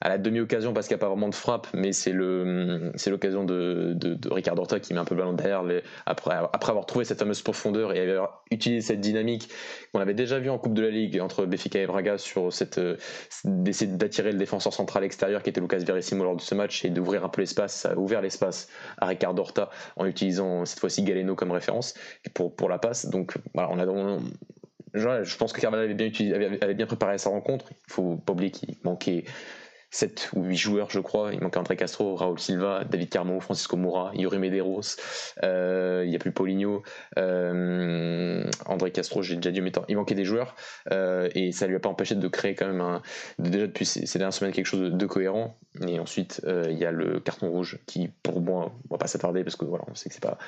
à la demi-occasion parce qu'il n'y a pas vraiment de frappe, mais c'est l'occasion de, de, de Ricard Horta qui met un peu le ballon derrière après, après avoir trouvé cette fameuse profondeur et avoir utilisé cette dynamique qu'on avait déjà vu en Coupe de la Ligue entre Béfica et Braga sur cette d'essayer d'attirer le défenseur central extérieur qui était Lucas Verissimo lors de ce match et d'ouvrir un peu l'espace, ouvert l'espace à Ricard Horta en utilisant cette fois-ci Galeno comme référence pour, pour la passe. Donc voilà, on a, je pense que Carvalho avait bien, bien préparé sa rencontre. Il faut pas oublier qu'il manquait 7 ou 8 joueurs, je crois. Il manquait André Castro, Raúl Silva, David Carmo, Francisco Moura, Yuri Medeiros. Euh, il n'y a plus Paulinho, euh, André Castro, j'ai déjà dit, mais il manquait des joueurs. Euh, et ça lui a pas empêché de créer quand même un, déjà depuis ces dernières semaines quelque chose de, cohérent. Et ensuite, il y a le carton rouge qui, pour moi, on va pas s'attarder parce que voilà, on sait que c'est pas,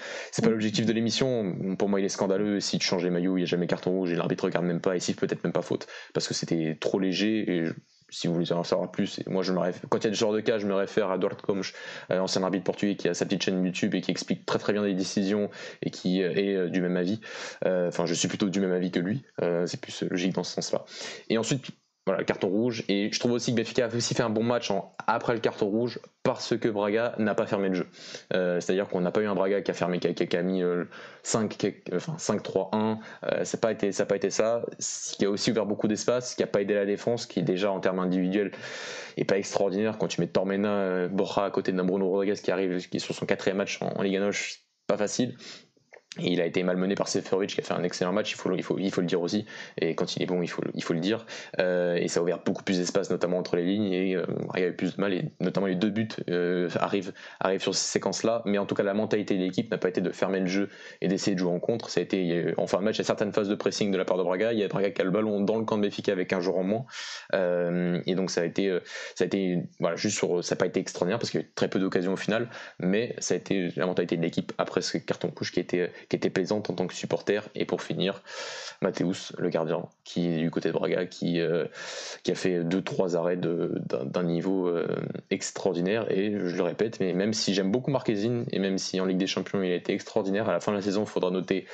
pas l'objectif de l'émission. Pour moi, il est scandaleux. Si tu changes les maillots, il n'y a jamais carton rouge et l'arbitre regarde même pas. Et si peut-être même pas faute parce que c'était trop léger et si vous voulez en savoir plus, moi je me réfère, quand il y a ce genre de cas, je me réfère à Eduardo Gomes, euh, ancien arbitre portugais qui a sa petite chaîne YouTube et qui explique très très bien les décisions et qui euh, est euh, du même avis. Enfin, je suis plutôt du même avis que lui. c'est plus logique dans ce sens-là. Et ensuite, voilà, carton rouge. Et je trouve aussi que Benfica a aussi fait un bon match après le carton rouge parce que Braga n'a pas fermé le jeu. Euh, c'est-à-dire qu'on n'a pas eu un Braga qui a fermé, qui a, mis 5, enfin 5-3-1. Euh, ça n'a pas, été, ça. Ce qui a aussi ouvert beaucoup d'espace, qui n'a pas aidé la défense, qui déjà en termes individuels n'est pas extraordinaire. Quand tu mets Tormena, euh, Borja à côté de Bruno Rodriguez qui arrive, qui sur son quatrième match en, en Liga Noche, pas facile. Il a été malmené par Seferovic qui a fait un excellent match, il faut, le dire aussi. Et quand il est bon, il faut, le dire. Euh, et ça a ouvert beaucoup plus d'espace, notamment entre les lignes. Et euh, il y a eu plus de mal. Et notamment les deux buts euh, arrivent, sur ces séquences-là. Mais en tout cas, la mentalité de l'équipe n'a pas été de fermer le jeu et d'essayer de jouer en contre. Ça a été, en fin de match, il y a certaines phases de pressing de la part de Braga. Il y a Braga qui a le ballon dans le camp de Béfica avec un jour en moins. et donc ça a été, ça a été voilà, juste sur, ça n'a pas été extraordinaire parce qu'il y a eu très peu d'occasions au final. Mais ça a été la mentalité de l'équipe après ce carton couche qui était qui était plaisante en tant que supporter. Et pour finir, Mathéus, le gardien, qui est du côté de Braga, qui, euh, qui a fait 2-3 arrêts d'un niveau euh, extraordinaire. Et je le répète, mais même si j'aime beaucoup Marquezine, et même si en Ligue des Champions il a été extraordinaire, à la fin de la saison, il faudra noter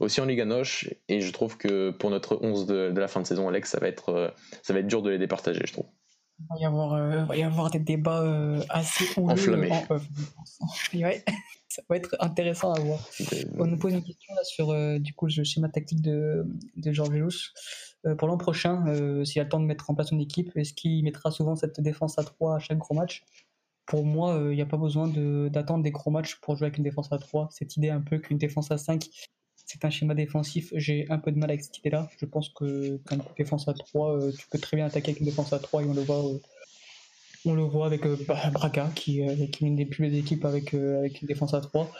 aussi en Ligue Noche. Et je trouve que pour notre 11 de, la fin de saison, Alex, ça va être, euh, ça va être dur de les départager, je trouve. Il va y avoir, va y avoir des débats assez enflammés. ouais ça va être intéressant à voir. On nous pose une question là sur euh, du coup le schéma tactique de, de Georges euh, pour l'an prochain, euh, s'il a le temps de mettre en place son équipe, est-ce qu'il mettra souvent cette défense à 3 à chaque gros match? Pour moi, il n'y a pas besoin d'attendre des gros matchs pour jouer avec une défense à 3. Cette idée un peu qu'une défense à 5, c'est un schéma défensif, j'ai un peu de mal avec cette idée-là. Je pense que qu'une défense à 3, tu peux très bien attaquer avec une défense à 3 et on le voit on le voit avec euh, Braga, qui, euh, est une des plus belles équipes avec, euh, avec une défense à 3.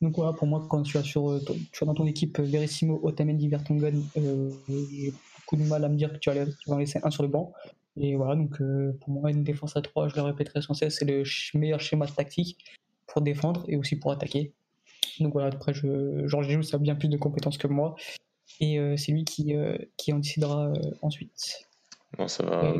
Donc voilà, pour moi, quand tu as, sur, tu as dans ton équipe Verissimo, Otamendi, Vertonghen, j'ai beaucoup de mal à me dire que tu, vas, tu vas en laisser un sur le banc. Et voilà, donc pour moi, une défense à 3, je le répéterai sans cesse, c'est le meilleur schéma tactique pour défendre et aussi pour attaquer. Donc voilà, après, je, Georges Giroud a bien plus de compétences que moi. Et c'est lui qui, qui en décidera ensuite. Bon, ça va.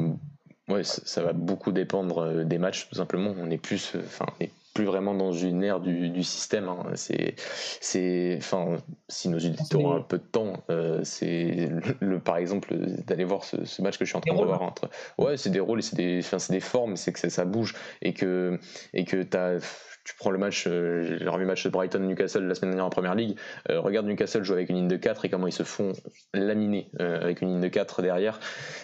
Ouais, ça, va beaucoup dépendre euh, des matchs, tout simplement. On est plus, euh, enfin, plus vraiment dans une ère du, du système. Hein. C'est, c'est, enfin, si nos auditeurs ont un peu de temps, euh, c'est le, par exemple d'aller voir ce, ce, match que je suis en train de entre. Ouais, c'est des rôles et c'est des, c'est des formes, c'est que ça, ça, bouge et que et que t'as tu prends le match, euh, j'ai revu le match de Brighton-Newcastle la semaine dernière en première ligue. Euh, regarde Newcastle jouer avec une ligne de 4 et comment ils se font laminer euh, avec une ligne de 4 derrière.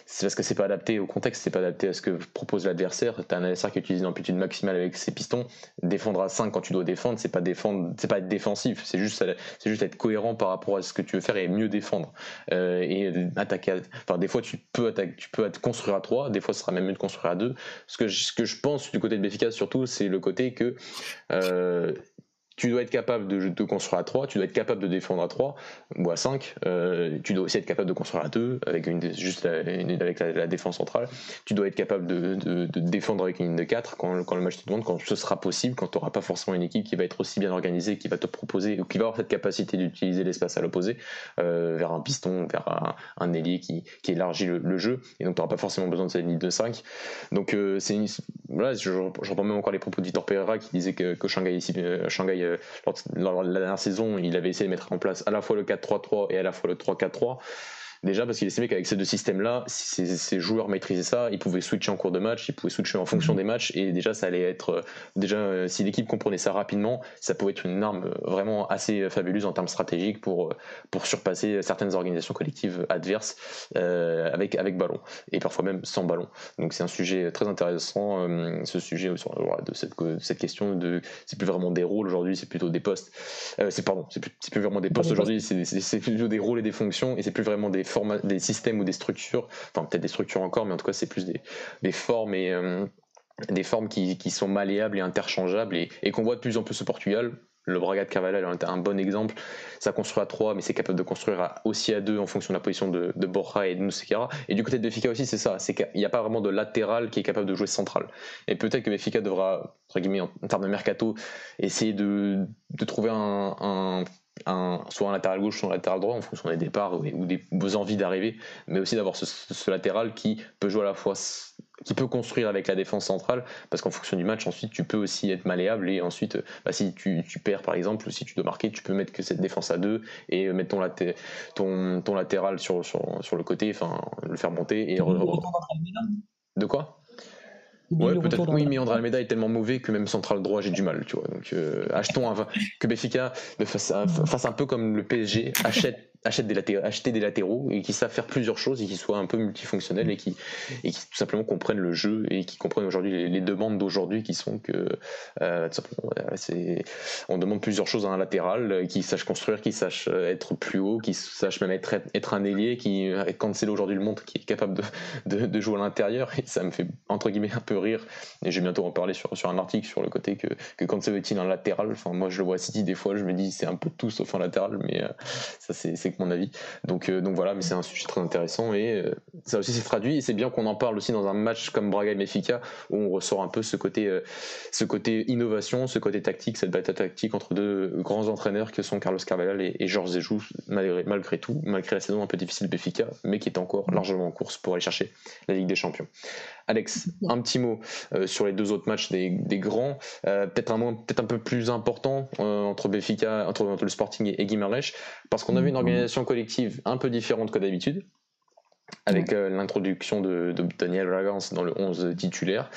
C'est parce que c'est pas adapté au contexte, c'est pas adapté à ce que propose l'adversaire. Tu as un adversaire qui utilise une amplitude maximale avec ses pistons. Défendre à 5 quand tu dois défendre, c'est pas défendre, c'est pas être défensif, c'est juste, juste être cohérent par rapport à ce que tu veux faire et mieux défendre. et attaquer, enfin, des fois tu peux attaquer, tu peux construire à 3, des fois ce sera même mieux de construire à 2. Ce que ce que je pense du côté de Béfica surtout, c'est le côté que euh, tu dois être capable de, construire à 3, tu dois être capable de défendre à 3 ou à 5, euh, tu dois aussi être capable de construire à 2 avec juste la, avec la, défense centrale, tu dois être capable de, défendre avec une ligne de 4 quand, le match te demande, quand ce sera possible, quand tu n'auras pas forcément une équipe qui va être aussi bien organisée, qui va te proposer, ou qui va avoir cette capacité d'utiliser l'espace à l'opposé, euh, vers un piston, vers un, un ailier qui, élargit le, jeu, et donc tu n'auras pas forcément besoin de cette ligne de 5. Donc euh, c'est voilà, je, je, reprends même encore les propos de Vitor Pereira qui disait que, que Shanghai, ici, Shanghai euh, lors, de la dernière saison, il avait essayé de mettre en place à la fois le 4-3-3 et à la fois le 3-4-3. Déjà parce qu'il estimait qu'avec ces deux systèmes-là, si ces, joueurs maîtrisaient ça, ils pouvaient switcher en cours de match, ils pouvaient switcher en fonction mhm. des matchs, et déjà ça allait être, euh, déjà euh, si l'équipe comprenait ça rapidement, ça pouvait être une arme euh, vraiment assez fabuleuse en termes stratégiques pour pour surpasser certaines organisations collectives adverses avec avec ballon et parfois même sans ballon. Donc c'est un sujet très intéressant, ce sujet de cette cette question de c'est plus vraiment des rôles aujourd'hui, c'est plutôt des postes. c'est pardon, c'est plus, plus, vraiment des postes aujourd'hui, c'est plutôt des rôles et des fonctions, et c'est plus vraiment des des systèmes ou des structures, enfin peut-être des structures encore, mais en tout cas c'est plus des, formes et des formes qui, sont malléables et interchangeables et, qu'on voit de plus en plus au Portugal. Le Braga de Carvalhal est un bon exemple. Ça construit à 3, mais c'est capable de construire aussi à 2 en fonction de la position de, Borja et de Nusekera. Et du côté de Benfica aussi, c'est ça. C'est qu'il n'y a pas vraiment de latéral qui est capable de jouer central. Et peut-être que Benfica devra, entre guillemets, en, termes de mercato, essayer de, trouver un, soit un latéral gauche, soit un latéral droit en fonction des départs ou, des vos envies d'arriver, mais aussi d'avoir ce, ce, latéral qui peut jouer à la fois qui peut construire avec la défense centrale, parce qu'en fonction du match, ensuite, tu peux aussi être malléable, et ensuite, bah, si tu, tu, perds, par exemple, ou si tu dois marquer, tu peux mettre que cette défense à deux, et mettre ton, laté ton, ton latéral sur, sur, sur, le côté, enfin, le faire monter, et... De quoi? Ouais, peut-être. oui, mais André Almeida est tellement mauvais que même central droit, j'ai du mal, tu vois. Donc, euh, achetons un, que Béfica fasse, fasse un peu comme le PSG, achète achète des acheter des latéraux et qui savent faire plusieurs choses et qui soient un peu multifonctionnels et qui, et qui tout simplement comprennent le jeu et qui comprennent aujourd'hui les, demandes d'aujourd'hui qui sont que euh, on demande plusieurs choses à un latéral qui sache construire, qui sache être plus haut, qui sache même être, être un ailier, qui c'est aujourd'hui le monde qui est capable de, de, jouer à l'intérieur et ça me fait entre guillemets un peu rire. Et je vais bientôt en parler sur, sur un article sur le côté que, que quand c'est un latéral, enfin moi je le vois à City des fois je me dis c'est un peu tout sauf un latéral mais euh, ça c'est mon avis. Donc, euh, donc voilà, mais c'est un sujet très intéressant et euh, ça aussi s'est traduit. Et c'est bien qu'on en parle aussi dans un match comme Braga et Mefica où on ressort un peu ce côté, euh, ce côté innovation, ce côté tactique, cette bataille tactique entre deux grands entraîneurs que sont Carlos Carvalhal et, et Georges Zejou, malgré, malgré tout, malgré la saison un peu difficile de Mefica, mais qui est encore largement en course pour aller chercher la Ligue des Champions. Alex, un petit mot sur les deux autres matchs des, des grands, peut-être un, peut un peu plus important entre Benfica, entre, le Sporting et, et parce qu'on a vu une organisation collective un peu différente que d'habitude, avec euh, l'introduction de, Daniel Ragans dans le 11 titulaire.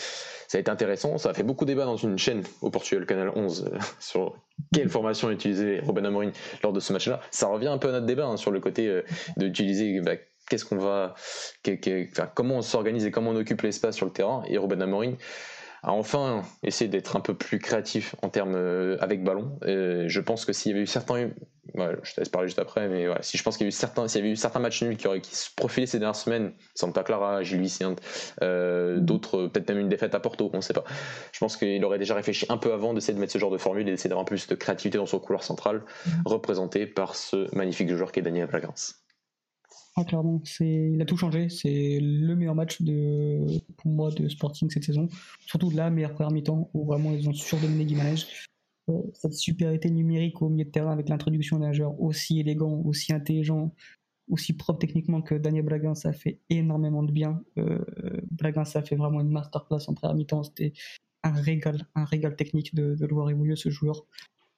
Ça a été intéressant, ça a fait beaucoup débat dans une chaîne au Portugal, Canal 11, euh, sur quelle formation utiliser Robin Amorim lors de ce match-là. Ça revient un peu à notre débat hein, sur le côté euh, d'utiliser bah, qu'est-ce qu'on va, comment on s'organise et comment on occupe l'espace sur le terrain. Et Robin Amorim a enfin essayé d'être un peu plus créatif en termes avec ballon. je pense que s'il y avait eu certains je te laisse parler juste après, mais si je pense qu'il y a eu certains, s'il y avait eu certains matchs nuls qui auraient qui se profilaient ces dernières semaines, Santa Clara, Gilles euh, d'autres, peut-être même une défaite à Porto, on ne sait pas. Je pense qu'il aurait déjà réfléchi un peu avant d'essayer de mettre ce genre de formule et d'essayer d'avoir un peu plus de créativité dans son couloir central, mm. représenté par ce magnifique joueur qui est Daniel Bragança. Ah, clairement, il a tout changé. C'est le meilleur match de, pour moi de Sporting cette saison. Surtout la meilleure première mi-temps où vraiment ils ont surdominé Guimarães cette supériorité numérique au milieu de terrain avec l'introduction d'un joueur aussi élégant, aussi intelligent, aussi propre techniquement que Daniel Bragan, ça fait énormément de bien. Euh, ça fait vraiment une masterclass en première mi-temps. C'était un régal, un régal technique de, de le voir évoluer ce joueur.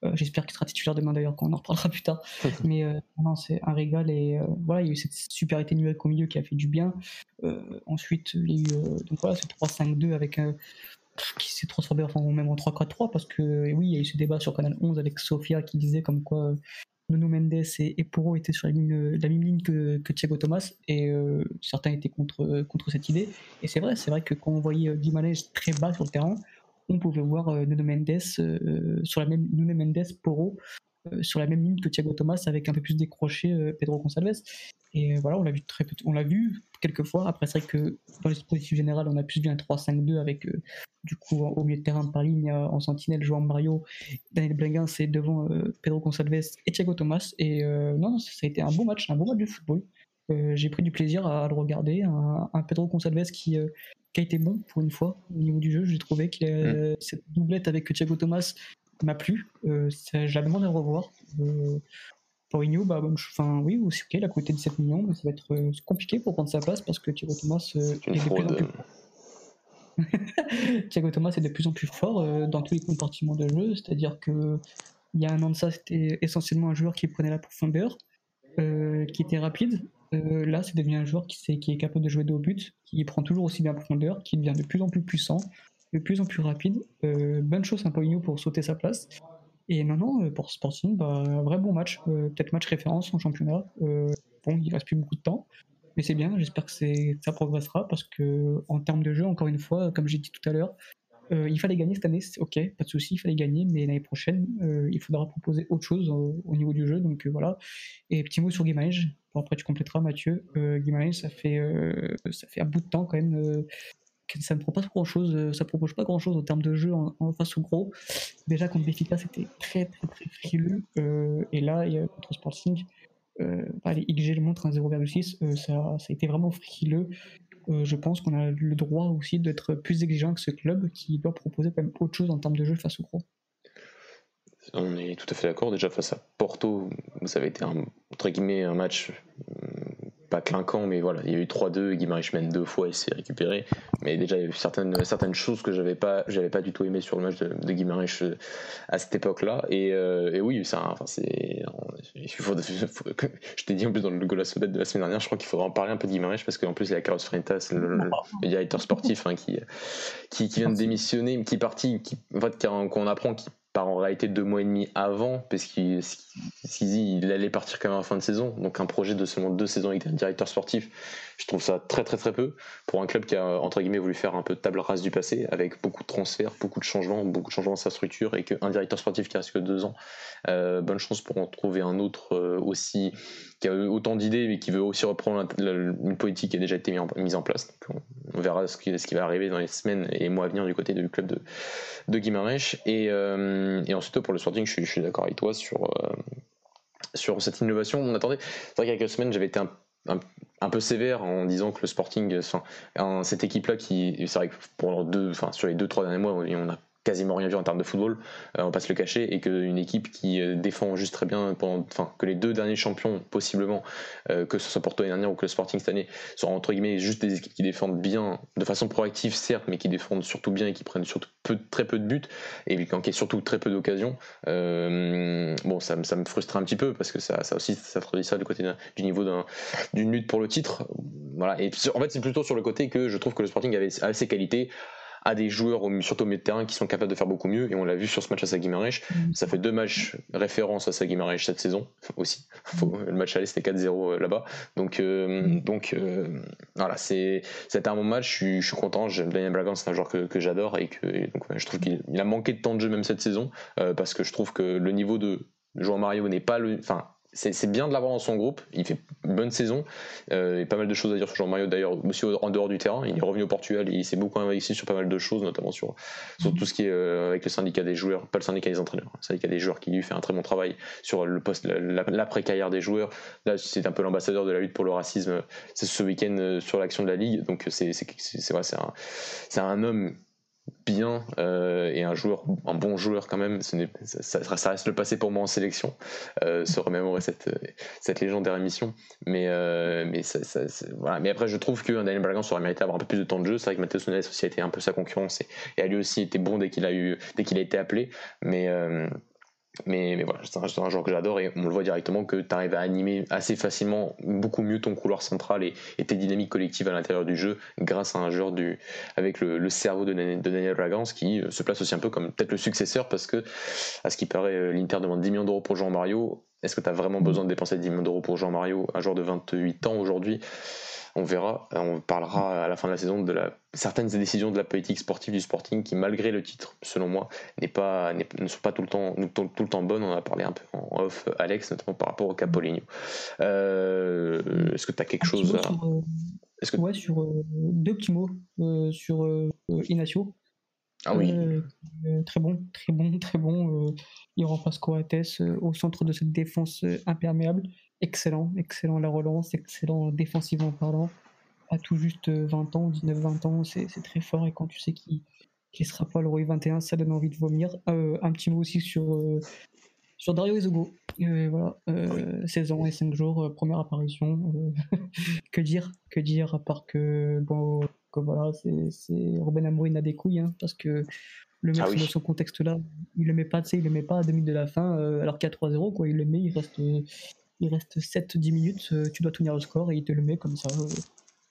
Euh, j'espère qu'il sera titulaire demain d'ailleurs, quand on en reparlera plus tard. Mais euh, non, c'est un régal et euh, voilà, il y a eu cette supériorité numérique au milieu qui a fait du bien. ensuite, il y a eu donc voilà, ce 3-5-2 avec qui s'est transformé enfin, même en 3-4-3 parce que oui, il y a eu ce débat sur Canal 11 avec Sofia qui disait comme quoi Nuno Mendes et, et Poro étaient sur la, ligne, la même ligne que, que Thiago Thomas et euh, certains étaient contre, contre cette idée. Et c'est vrai, c'est vrai que quand on voyait Guimaraes très bas sur le terrain, on pouvait voir Nuno Mendes sur la même Poro sur la même ligne que Thiago Thomas avec un peu plus décroché Pedro Gonçalves. Et voilà, on l'a vu très on l'a vu quelques fois. Après, c'est vrai que dans les dispositifs général, on a plus vu un 3-5-2 avec euh, du coup au milieu de terrain par ligne en sentinelle jouant Mario, Daniel Blinguin, c'est devant euh, Pedro Gonçalves et Thiago Thomas. Et euh, non, ça a été un beau match, un beau match de football. J'ai pris du plaisir à, le regarder. Un, Pedro Gonçalves qui, qui, a été bon pour une fois au niveau du jeu. J'ai trouvé que mm. cette doublette avec Thiago Thomas m'a plu. J'avais envie de revoir. Paulinho, bah, enfin, oui, aussi, ok, il a coûté 17 millions, mais ça va être euh, compliqué pour prendre sa place parce que Thiago Thomas euh, est de plus en plus... Thiago Thomas est de plus en plus fort euh, dans tous les compartiments de jeu, c'est-à-dire que il y a un an de ça, c'était essentiellement un joueur qui prenait la profondeur, qui était rapide. Là, c'est devenu un joueur qui, est, capable de jouer de haut but, qui prend toujours aussi bien profondeur, qui devient de plus en plus puissant, de plus en plus rapide. bonne chose à Paulinho pour sauter sa place. Et non, euh, pour Sporting, bah, un vrai bon match. Euh, peut-être match référence en championnat. Euh, bon, il reste plus beaucoup de temps. Mais c'est bien, j'espère que, ça progressera parce que en termes de jeu, encore une fois, comme j'ai dit tout à l'heure, Euh, il fallait gagner cette année, ok, pas de souci, il fallait gagner, mais l'année prochaine, euh, il faudra proposer autre chose au, niveau du jeu. Donc voilà. Et petit mot sur Guimarães. après, tu compléteras, Mathieu. Euh, ça fait, ça fait un bout de temps quand même ça ne propose pas grand chose. Ça propose pas grand chose en termes de jeu en, face au gros. Déjà contre Béfica, c'était très très très frileux. et là, contre Sporting. Bah, les XG le montre un 0,6, ça, ça a été vraiment frileux. Euh, je pense qu'on a le droit aussi d'être plus exigeant que ce club qui doit proposer quand même autre chose en termes de jeu face au gros. On est tout à fait d'accord. Déjà face à Porto, ça avait été entre guillemets un match pas clinquant, mais voilà, il y a eu 3-2, Guimarães mène deux fois et s'est récupéré. Mais déjà, il y a eu certaines, certaines choses que j'avais pas, j'avais pas du tout aimé sur le match de, de Guimarães euh, à cette époque-là. Et, euh, et, oui, ça, enfin, c'est, je t'ai dit en plus dans le goal de la semaine dernière, je crois qu'il faudra en parler un peu de Guimarães parce qu'en plus, il y a Carlos Freitas, le, directeur sportif, hein, qui, qui, qui, vient de démissionner, qui est parti, qui, en fait, qu'on apprend qui en réalité deux mois et demi avant, parce qu'il il allait partir quand même en fin de saison. Donc un projet de seulement deux saisons avec un directeur sportif, je trouve ça très très très peu pour un club qui a entre guillemets voulu faire un peu de table rase du passé, avec beaucoup de transferts, beaucoup de changements, beaucoup de changements dans sa structure, et qu'un directeur sportif qui reste que deux ans, euh, bonne chance pour en trouver un autre euh, aussi qui a autant d'idées, mais qui veut aussi reprendre une politique qui a déjà été mise en, place. on, verra ce qui, va arriver dans les semaines et mois à venir du côté du club de, de euh, et ensuite, pour le Sporting, je suis, d'accord avec toi sur, euh, sur cette innovation. On attendait. C'est vrai qu'il y a quelques semaines, j'avais été un, peu sévère en disant que le Sporting, enfin, cette équipe-là, qui, c'est vrai que pour deux, sur les deux trois derniers mois, on a quasiment rien vu en termes de football, euh, on passe le cacher, et qu'une équipe qui euh, défend juste très bien, enfin que les deux derniers champions possiblement, euh, que ce soit Porto l'année dernière ou que le Sporting cette année, sont entre guillemets juste des équipes qui défendent bien, de façon proactive certes, mais qui défendent surtout bien et qui prennent surtout peu, très peu de buts, et qui enquêtent surtout très peu d'occasions. bon, ça, ça, me frustre un petit peu parce que ça, ça aussi, ça traduit ça du côté du niveau d'une lutte pour le titre. Voilà, et en fait, c'est plutôt sur le côté que je trouve que le Sporting avait assez qualité à des joueurs, surtout au milieu de terrain, qui sont capables de faire beaucoup mieux. Et on l'a vu sur ce match à Saguimarèche. Mm. Ça fait deux matchs référence à Saguimarèche cette saison aussi. le match aller c'était 4-0 euh, là-bas. Donc, euh, mm. donc euh, voilà, c'est, c'était un bon match. Je suis, content. J'aime Daniel Bragan, c'est un joueur que, que j'adore et que donc, je trouve qu'il a manqué de temps de jeu même cette saison parce que je trouve que le niveau de João Mario n'est pas le. Enfin, c'est bien de l'avoir dans son groupe. Il fait bonne saison. Euh, a pas mal de choses à dire sur Jean-Mario d'ailleurs, aussi en dehors du terrain. Il est revenu au Portugal et il s'est beaucoup investi sur pas mal de choses, notamment sur, sur tout ce qui est euh, avec le syndicat des joueurs, pas le syndicat des entraîneurs, le syndicat des joueurs qui lui fait un très bon travail sur le poste, l'après-carrière des joueurs. Là, c'est un peu l'ambassadeur de la lutte pour le racisme. C'est ce week-end euh, sur l'action de la Ligue. Donc c'est un, un homme bien euh, et un joueur, un bon joueur quand même. Ce ça, ça, reste le passé pour moi en sélection, euh, se remémorer cette, cette légendaire émission. Mais, euh, mais, ça, voilà. mais après, je trouve que Daniel Balgan aurait mérité d'avoir un peu plus de temps de jeu. C'est vrai que Matheus Nunes aussi a été un peu sa concurrence et, et a lui aussi été bon dès qu'il a eu, dès qu'il a été appelé. Mais mais, mais voilà, c'est un, joueur que j'adore et on le voit directement que tu arrives à animer assez facilement beaucoup mieux ton couloir central et, tes dynamiques collectives à l'intérieur du jeu grâce à un joueur du, avec le, cerveau de, Daniel Ragans qui euh, se place aussi un peu comme peut-être le successeur parce que, à ce qui paraît, euh, l'Inter demande 10 millions d'euros pour Jean Mario. Est-ce que tu as vraiment besoin de dépenser 10 millions d'euros pour Jean Mario, un joueur de 28 ans aujourd'hui? On verra, on parlera à la fin de la saison de la, certaines décisions de la politique sportive du Sporting qui, malgré le titre, selon moi, n'est pas, ne sont pas tout le, temps, tout, le temps bonnes. On en a parlé un peu en off, Alex, notamment par rapport au Capoligno. Euh, est-ce que tu as quelque chose à... Euh, est-ce que... Ouais, sur euh, deux petits mots sur Inacio. Ah oui. très bon, très bon, très bon. il remplace Coates au centre de cette défense imperméable excellent, excellent la relance, excellent défensivement parlant. À tout juste 20 ans, 19-20 ans, c'est très fort. Et quand tu sais qu'il ne sera pas le Roi 21, ça donne envie de vomir. Euh, un petit mot aussi sur, euh, sur Dario Ezogo. Euh, voilà, 16 ans et 5 jours, première apparition. que dire Que dire à part que, bon, que voilà, c'est Robin Amorim a des couilles, hein, parce que le mec, ah dans son contexte-là, il le met pas, tu sais, il le met pas à 2 minutes de la fin, alors a 3-0, quoi. Il le met, il reste, il reste 7-10 minutes, euh, tu dois tenir le score et il te le met comme ça. Euh.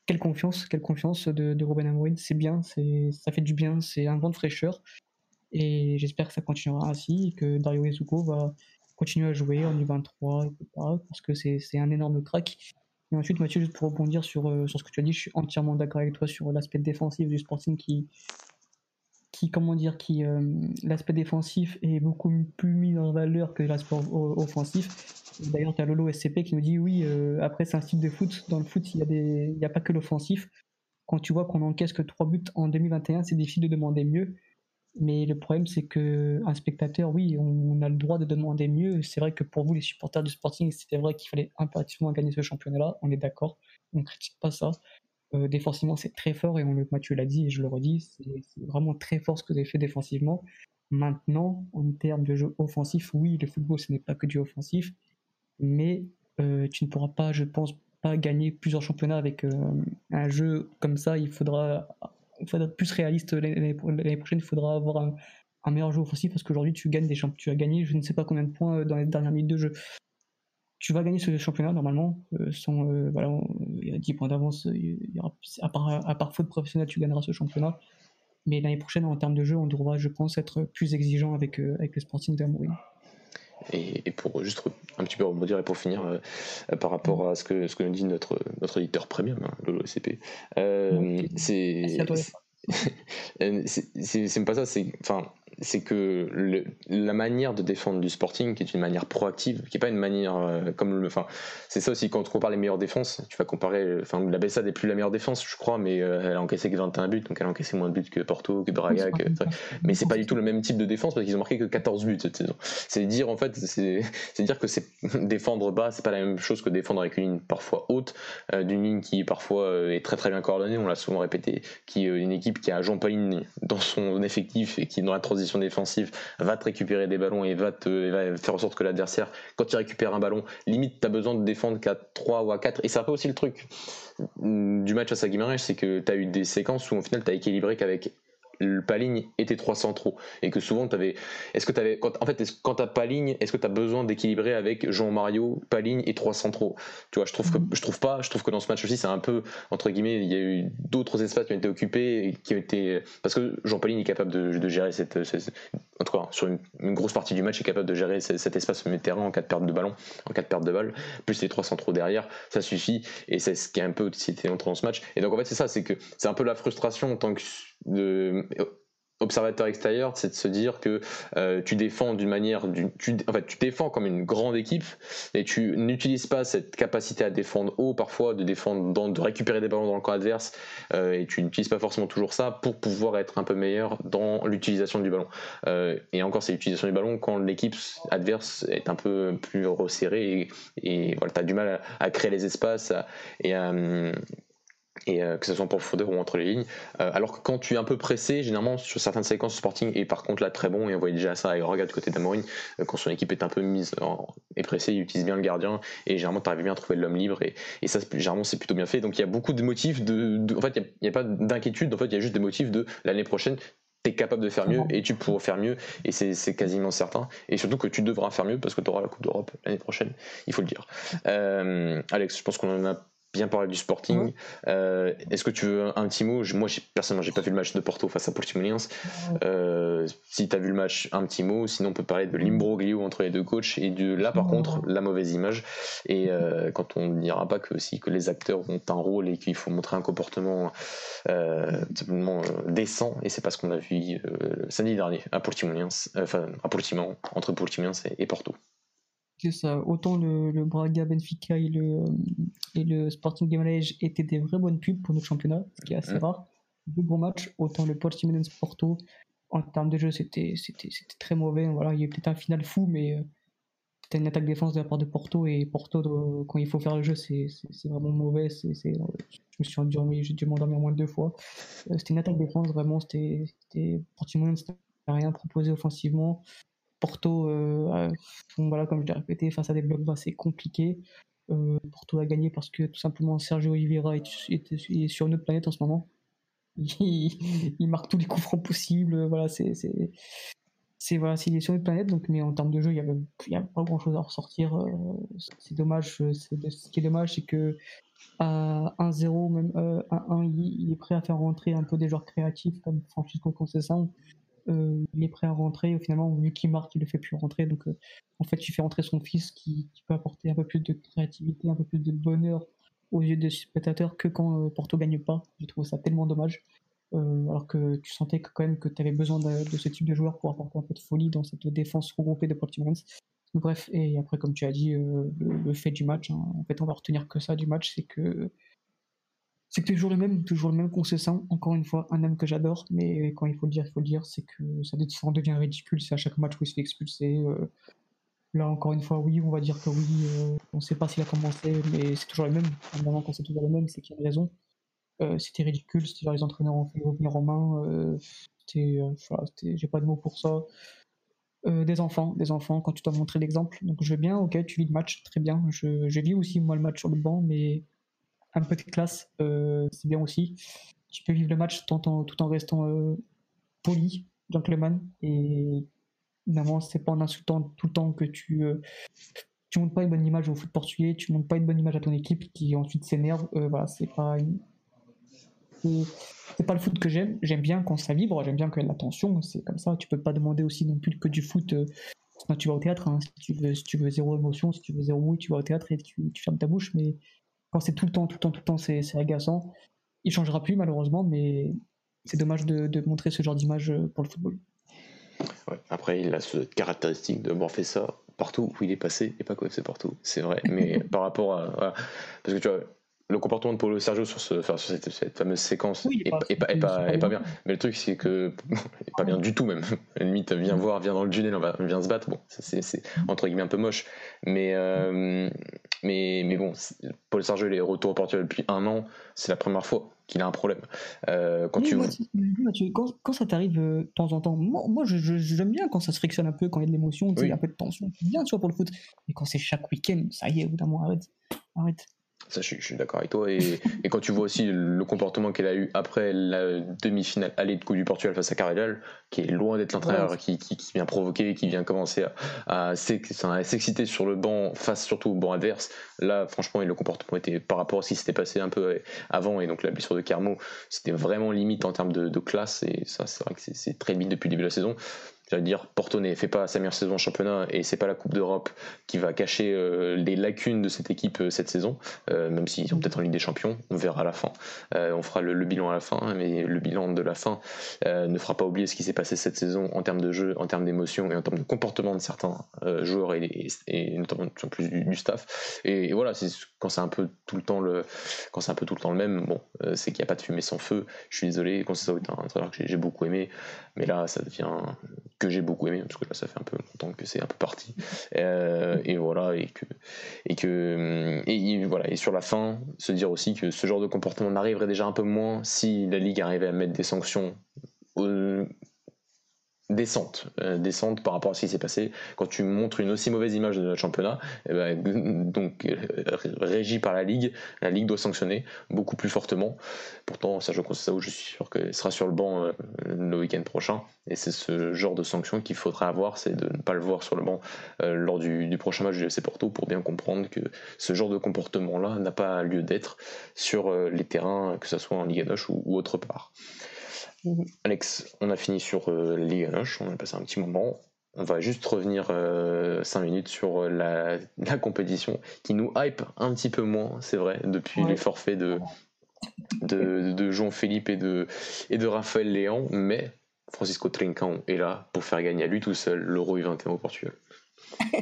Quelle confiance, quelle confiance de, de Robin Amorim, c'est bien, ça fait du bien, c'est un vent de fraîcheur. Et j'espère que ça continuera ainsi, et que Dario Ezuko va continuer à jouer en U23, parce que c'est un énorme crack. Et ensuite, Mathieu, juste pour rebondir sur, euh, sur ce que tu as dit, je suis entièrement d'accord avec toi sur l'aspect défensif du Sporting qui, qui comment dire, qui l'aspect défensif est beaucoup plus mis en valeur que l'aspect offensif. D'ailleurs, tu as Lolo SCP qui nous dit oui, après c'est un style de foot. Dans le foot, il n'y a, a pas que l'offensif. Quand tu vois qu'on encaisse que 3 buts en 2021, c'est difficile de demander mieux. Mais le problème, c'est que un spectateur, oui, on, a le droit de demander mieux. C'est vrai que pour vous, les supporters du Sporting, c'était vrai qu'il fallait impérativement gagner ce championnat-là. On est d'accord, on ne critique pas ça. Euh, défensivement, c'est très fort et on, Mathieu l'a dit et je le redis, c'est vraiment très fort ce que vous avez fait défensivement. Maintenant, en termes de jeu offensif, oui, le football, ce n'est pas que du offensif, mais euh, tu ne pourras pas, je pense, pas gagner plusieurs championnats avec euh, un jeu comme ça. Il faudra il faudra être plus réaliste l'année prochaine. Il faudra avoir un, meilleur jeu offensif parce qu'aujourd'hui tu gagnes des championnats. Tu as gagné je ne sais pas combien de points euh, dans les dernières minutes de jeu. Tu vas gagner ce championnat normalement. Sans, voilà, il y a 10 points d'avance. À part, à part faute professionnelle, tu gagneras ce championnat. Mais l'année prochaine, en termes de jeu, on devra, je pense, être plus exigeant avec, avec le Sporting d'Amoury. Et, pour juste un petit peu rebondir et pour finir euh, par rapport à ce que, ce que nous dit notre, notre éditeur premium, hein, le euh, c'est c'est pas ça, c'est enfin que le, la manière de défendre du Sporting, qui est une manière proactive, qui est pas une manière euh, comme le, enfin c'est ça aussi quand on compare les meilleures défenses, tu vas comparer, enfin la Bessade n'est plus la meilleure défense, je crois, mais euh, elle a encaissé que 21 buts, donc elle a encaissé moins de buts que Porto, que Braga, que, mais c'est pas du tout le même type de défense parce qu'ils ont marqué que 14 buts cette saison. C'est dire en fait, c'est dire que défendre bas, c'est pas la même chose que défendre avec une ligne parfois haute, euh, d'une ligne qui parfois est très très bien coordonnée, on l'a souvent répété, qui est une équipe qui a Pauline dans son effectif et qui dans la transition défensive va te récupérer des ballons et va, te, faire en sorte que l'adversaire, quand il récupère un ballon, limite, tu as besoin de défendre qu'à 3 ou à 4. Et c'est un peu aussi le truc du match à Saguimarães, c'est que tu as eu des séquences où au final tu as équilibré qu'avec le Paligne était 300 trop. Et que souvent tu avais est-ce que tu avais en fait quand tu pas ligne est-ce que tu as besoin d'équilibrer avec Jean Mario Paligne et 300 trop? Tu vois je trouve que mm-hmm. je trouve pas je trouve que dans ce match aussi c'est un peu entre guillemets il y a eu d'autres espaces qui ont été occupés et qui ont été parce que Jean Paligne est capable de, gérer cette, en tout cas sur une, grosse partie du match est capable de gérer cet, espace sur le terrain en cas de perte de ballon en cas de perte de balle plus les 300 trop derrière ça suffit. Et c'est ce qui est un peu aussi été entré dans ce match. Et donc en fait c'est ça c'est que c'est un peu la frustration en tant que de observateur extérieur, c'est de se dire que euh, tu défends d'une manière, tu, en fait, tu défends comme une grande équipe et tu n'utilises pas cette capacité à défendre haut parfois, de défendre, de récupérer des ballons dans le camp adverse euh, et tu n'utilises pas forcément toujours ça pour pouvoir être un peu meilleur dans l'utilisation du ballon. Euh, et encore, c'est l'utilisation du ballon quand l'équipe adverse est un peu plus resserrée et, voilà, tu as du mal à, créer les espaces et à, et euh, que ce soit pour le faudeur ou entre les lignes. Euh, alors que quand tu es un peu pressé, généralement sur certaines séquences Sporting, et par contre là très bon, et on voit déjà ça avec Regarde côté d'Amorine, euh, quand son équipe est un peu mise en, et pressée, il utilise bien le gardien, et généralement tu arrives bien à trouver l'homme libre, et, et ça généralement c'est plutôt bien fait. Donc il y a beaucoup de motifs, de, en fait il n'y a, pas d'inquiétude, en fait il y a juste des motifs de l'année prochaine, tu es capable de faire mieux et tu pourras faire mieux et c'est quasiment certain et surtout que tu devras faire mieux parce que tu auras la Coupe d'Europe l'année prochaine il faut le dire Alex je pense qu'on en a bien parler du Sporting. Euh, est-ce que tu veux un, petit mot? Moi, personnellement, j'ai pas vu le match de Porto face à Portimonense. Euh, si tu as vu le match, un petit mot. Sinon, on peut parler de l'imbroglio entre les deux coachs et de là, par contre, la mauvaise image. Et euh, quand on dira pas que aussi que les acteurs ont un rôle et qu'il faut montrer un comportement simplement décent. Et c'est pas ce qu'on a vu samedi dernier à Portimonense, enfin à Portimão, entre Portimonense et Porto. C'est ça. Autant le, Braga, Benfica et le, et le Sporting Guimarães étaient des vraies bonnes pubs pour notre championnat, ce qui est assez rare. Deux bons matchs. Autant le Portimonense Porto, en termes de jeu, c'était très mauvais. Voilà, il y a peut-être un final fou, mais euh, c'était une attaque défense de la part de Porto. Et Porto, quand il faut faire le jeu, c'est vraiment mauvais. c'est je me suis endormi, j'ai dû m'endormir moins de deux fois. Euh, c'était une attaque défense, vraiment. C'était Portimonense n'a rien proposé offensivement. Porto, euh, voilà, comme je l'ai répété, face à des blocs c'est compliqué. Euh, Porto a gagné parce que tout simplement Sergio Oliveira est, sur une autre planète en ce moment. Il, marque tous les coups francs possibles. Voilà, c'est c'est voilà, il est sur une planète. Donc, mais en termes de jeu, il n'y a, pas grand chose à ressortir. Euh, c'est dommage. Ce qui est dommage, c'est que à 1-0, même 1-1, il, est prêt à faire rentrer un peu des joueurs créatifs comme Francisco Conceição euh, il est prêt à rentrer. Et finalement, vu qu'il marque, il le fait plus rentrer. Donc, euh, en fait, il fait rentrer son fils qui, peut apporter un peu plus de créativité, un peu plus de bonheur aux yeux des spectateurs que quand euh, Porto gagne pas. Je trouve ça tellement dommage. alors que tu sentais que, quand même que tu avais besoin de, ce type de joueur pour apporter un peu de folie dans cette défense regroupée de Portimans. Bref, et après, comme tu as dit, le, fait du match, hein, en fait, on va retenir que ça du match, c'est que c'est toujours le même, toujours le même concession. Encore une fois, un homme que j'adore, mais quand il faut le dire, il faut le dire, c'est que ça devient ridicule. C'est à chaque match où il se fait expulser. Là, encore une fois, oui, on va dire que oui, euh, on ne sait pas s'il a commencé, mais c'est toujours le même. Normalement, quand c'est toujours le même, c'est qu'il y a une raison. Euh, c'était ridicule, c'était les entraîneurs ont fait revenir en main. Euh, j'ai pas de mots pour ça. des enfants, des enfants, quand tu dois montrer l'exemple. Donc je vais bien, ok, tu vis le match, très bien. Je, je vis aussi moi le match sur le banc, mais un peu de classe, c'est bien aussi. Tu peux vivre le match tout en, restant poli, gentleman, et Évidemment, c'est pas en insultant tout le temps que tu, euh, tu montres pas une bonne image au foot portugais, tu montres pas une bonne image à ton équipe qui ensuite s'énerve. Euh, voilà, c'est pas c'est pas le foot que j'aime. J'aime bien quand ça vibre, j'aime bien quand il y a de la tension. C'est comme ça. Tu peux pas demander aussi non plus que du foot. Euh, tu vas au théâtre. Hein. Si, tu veux, zéro émotion, si tu veux zéro mouille, tu vas au théâtre et tu, tu fermes ta bouche. Mais quand c'est tout le temps, tout le temps, tout le temps, c'est agaçant. Il changera plus malheureusement, mais c'est dommage de, de montrer ce genre d'image pour le football. Après, il a cette caractéristique de fait ça partout où il est passé et pas quoi c'est partout, c'est vrai. Mais par rapport à. Parce que tu vois, le comportement de Paulo Sergio sur, ce, sur cette, fameuse séquence est, pas, est, pas, bien. Mais le truc, c'est que. est pas bien du tout, même. limite, viens voir, viens dans le tunnel, on vient se battre. Bon, c'est entre guillemets un peu moche. Mais, euh, mais, mais bon, Paul Sergio, il est retour au Portugal depuis un an. C'est la première fois qu'il a un problème. Euh, quand, tu... quand, ça t'arrive euh, de temps en temps, moi, j'aime bien quand ça se frictionne un peu, quand il y a de l'émotion, oui. un peu de tension. bien, tu vois, pour le foot. Mais quand c'est chaque week-end, ça y est, évidemment, arrête. Arrête. Ça, je, suis d'accord avec toi. Et, et, quand tu vois aussi le comportement qu'elle a eu après la demi-finale aller de Coupe du Portugal face à Carrigal, qui est loin d'être l'entraîneur qui, qui, vient provoquer, qui vient commencer à, à s'exciter sur le banc face surtout au banc adverse, là, franchement, le comportement était par rapport à ce qui s'était passé un peu avant. Et donc la blessure de Carmo, c'était vraiment limite en termes de, de classe. Et ça, c'est vrai que c'est très limite depuis le début de la saison j'allais dire, Porto ne fait pas sa meilleure saison en championnat et c'est pas la Coupe d'Europe qui va cacher euh, les lacunes de cette équipe euh, cette saison, euh, même s'ils sont peut-être en Ligue des Champions, on verra à la fin. on fera le, bilan à la fin, mais le bilan de la fin ne fera pas oublier ce qui s'est passé cette saison en termes de jeu, en termes d'émotion et en termes de comportement de certains joueurs et, notamment plus du, staff. Et, voilà, quand c'est un peu tout le temps le, quand c'est un peu tout le temps le même, bon, c'est qu'il n'y a pas de fumée sans feu. Je suis désolé, quand c'est ça, un entraîneur que j'ai beaucoup aimé, mais là, ça devient que j'ai beaucoup aimé. Parce que là ça fait un peu longtemps que c'est un peu parti. Euh, et voilà et que et que et, voilà. Et sur la fin se dire aussi que ce genre de comportement n'arriverait déjà un peu moins si la ligue arrivait à mettre des sanctions descente, euh, par rapport à ce qui s'est passé. Quand tu montres une aussi mauvaise image de notre championnat, eh ben, donc euh, régi par la Ligue, la Ligue doit sanctionner beaucoup plus fortement. Pourtant, ça où je suis sûr qu'il sera sur le banc euh, le week-end prochain. Et c'est ce genre de sanction qu'il faudra avoir, c'est de ne pas le voir sur le banc lors du, prochain match du FC Porto pour bien comprendre que ce genre de comportement-là n'a pas lieu d'être sur les terrains, que ce soit en Ligue 1 ou, ou autre part. Mhm. Alex, on a fini sur euh, Ligue 1, on a passé un petit moment. On va juste revenir 5 euh, minutes sur euh, la, compétition qui nous hype un petit peu moins, c'est vrai, depuis les forfaits de, de, Jean-Philippe et de, et de Raphaël Léon, mais Francisco Trincão est là pour faire gagner à lui tout seul l'Euro U21 au Portugal.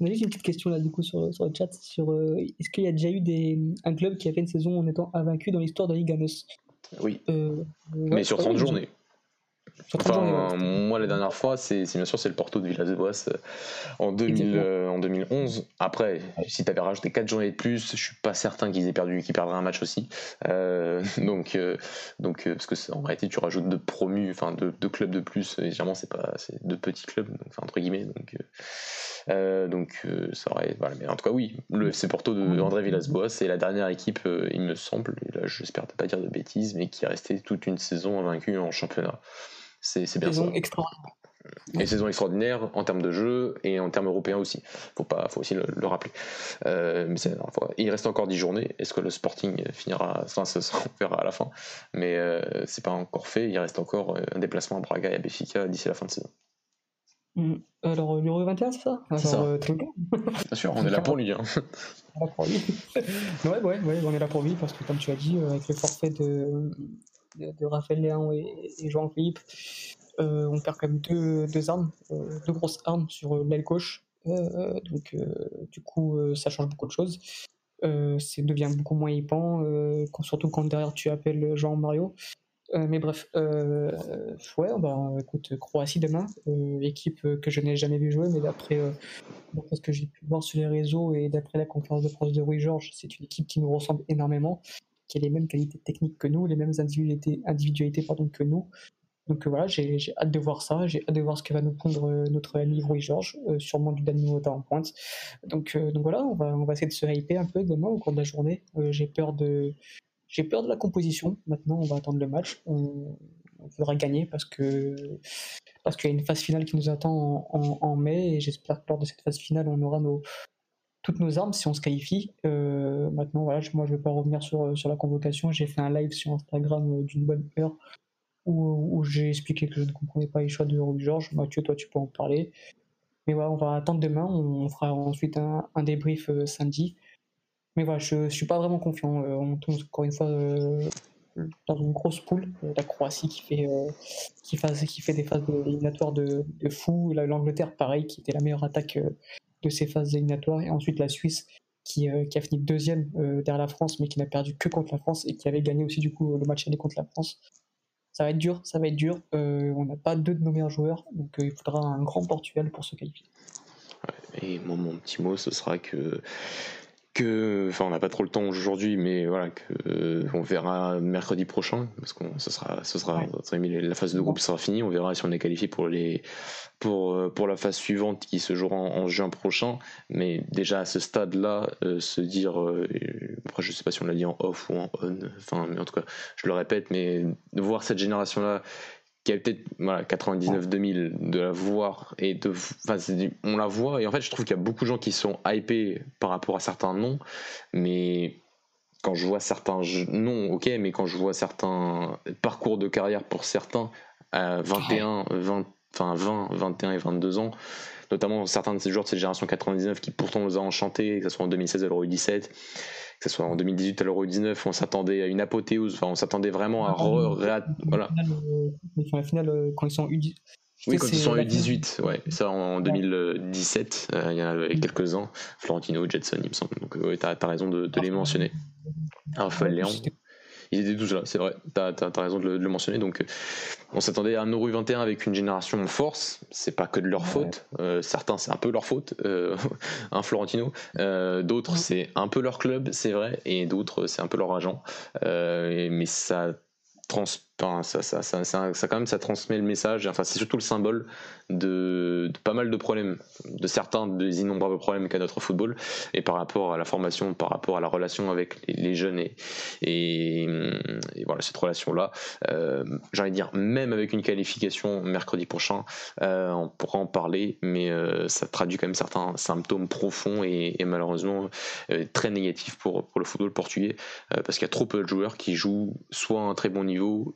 on a juste une petite question là du coup sur, sur le chat sur est-ce qu'il y a déjà eu des, un club qui a fait une saison en étant invaincu dans l'histoire de Ligue 1 oui. Euh, mais sur 30 journées. Enfin, moi, la dernière fois, c'est bien sûr c'est le Porto de Villas-Boas euh, en, 2000, euh, en 2011. Après, si tu avais rajouté 4 journées de plus, je suis pas certain qu'ils aient perdu, qu'ils perdraient un match aussi. donc, donc parce que en réalité, tu rajoutes deux promus, enfin deux, clubs de plus. Et généralement, c'est pas, deux petits clubs, enfin, entre guillemets. Donc, euh, donc euh, ça aurait, voilà. Mais en tout cas, oui, le FC Porto de André Villas-Boas, c'est la dernière équipe, euh, il me semble, et là j'espère ne pas dire de bêtises, mais qui est restée toute une saison invaincue en championnat. C'est bien saison extraordinaire. Et saison extraordinaire en termes de jeu et en termes européens aussi. Faut pas, faut aussi le, rappeler. mais il reste encore 10 journées. Est-ce que le Sporting finira Enfin, ça, on verra à la fin? Mais c'est pas encore fait. Il reste encore un déplacement à Braga et à Béfica d'ici la fin de saison. Mm. Alors, euh, l'Euro 21, c'est ça? Ça. Euh, Bien sûr, on est là pour lui. Hein. On est là pour lui. ouais, ouais, ouais, on est là pour lui parce que, comme tu as dit, euh, avec le forfait de, de, Raphaël Léon et, Jean-Philippe, on perd quand même deux, armes, deux grosses armes sur l'aile gauche. donc, du coup, ça change beaucoup de choses. ça devient beaucoup moins hypant, surtout quand derrière tu appelles Jean-Mario. Euh, mais bref, euh, ouais, bah, écoute, Croatie demain, euh, équipe que je n'ai jamais vu jouer, mais d'après ce que j'ai pu voir sur les réseaux et d'après la conférence de presse de Rui Georges, c'est une équipe qui nous ressemble énormément, qui a les mêmes qualités techniques que nous, les mêmes individualités, que nous. Donc voilà, j'ai hâte de voir ça, j'ai hâte de voir ce que va nous prendre notre ami Rui Georges, sûrement du Dani Mota en pointe. Donc, voilà, on va, on essayer de se hyper un peu demain au cours de la journée. j'ai peur de la composition. Maintenant, on va attendre le match. On, voudra gagner parce qu'il y a une phase finale qui nous attend en, mai et j'espère que lors de cette phase finale, on aura nos, toutes nos armes si on se qualifie. Euh, maintenant, voilà, moi, je ne vais pas revenir sur, sur la convocation. J'ai fait un live sur Instagram euh, d'une bonne heure où, j'ai expliqué que je ne comprenais pas les choix de Georges. Mathieu, toi, tu peux en parler. Mais voilà, on va attendre demain. On fera ensuite un, un débrief euh, samedi. Mais voilà, je, ne suis pas vraiment confiant. Euh, on tombe encore une fois euh, dans une grosse poule. Euh, la Croatie qui fait, qui, fait, des phases éliminatoires de, de fou. L'Angleterre, pareil, qui était la meilleure attaque de ces phases éliminatoires. Et ensuite la Suisse, qui, qui, a fini deuxième derrière la France, mais qui n'a perdu que contre la France et qui avait gagné aussi du coup le match aller contre la France. Ça va être dur, ça va être dur. on n'a pas deux de nos meilleurs joueurs, donc il faudra un grand Portugal pour se qualifier. Et mon petit mot, ce sera que que, enfin, on n'a pas trop le temps aujourd'hui, mais voilà, que euh, on verra mercredi prochain, parce qu'on, ce sera, ce sera, la phase de groupe sera finie, on verra si on est qualifié pour les, pour, euh, pour la phase suivante qui se jouera en, juin prochain. Mais déjà à ce stade-là, euh, se dire, après je sais pas si on l'a dit en off ou en on, enfin, mais en tout cas, je le répète, mais de voir cette génération-là qui a peut-être voilà, 99-2000 de la voir et de on la voit et en fait je trouve qu'il y a beaucoup de gens qui sont hypés par rapport à certains noms mais quand je vois certains noms ok mais quand je vois certains parcours de carrière pour certains à 21 20 enfin 20 21 et 22 ans notamment certains de ces joueurs de cette génération 99 qui pourtant nous a enchantés que ce soit en 2016 à l'Euro 17 que ce soit en 2018 à l'Euro 19, on s'attendait à une apothéose, enfin, on s'attendait vraiment à. voilà. la finale, euh, quand ils sont U18. Oui, quand ils sont U18, ouais. Ça en 2017, euh, il y a quelques-uns, Florentino, Jetson, il me semble. Donc, ouais, t'as as raison de, de les mentionner. Raphaël Léon ils étaient tous là, c'est vrai, tu as, raison de le, mentionner. Donc, euh, on s'attendait à un Euro 21 avec une génération en force, c'est pas que de leur faute, euh, certains c'est un peu leur faute, euh, un Florentino, d'autres c'est un peu leur club, c'est vrai, et d'autres c'est un peu leur agent, mais ça ça, quand même ça transmet le message. Enfin c'est surtout le symbole de, pas mal de problèmes. De certains des innombrables problèmes qu'a notre football. Et par rapport à la formation par rapport à la relation avec les, jeunes et, voilà cette relation là euh, j'ai envie de dire même avec une qualification mercredi prochain euh, on pourra en parler. Mais euh, ça traduit quand même certains symptômes profonds et, malheureusement euh, très négatifs pour, pour le football portugais parce qu'il y a trop peu de joueurs qui jouent soit à un très bon niveau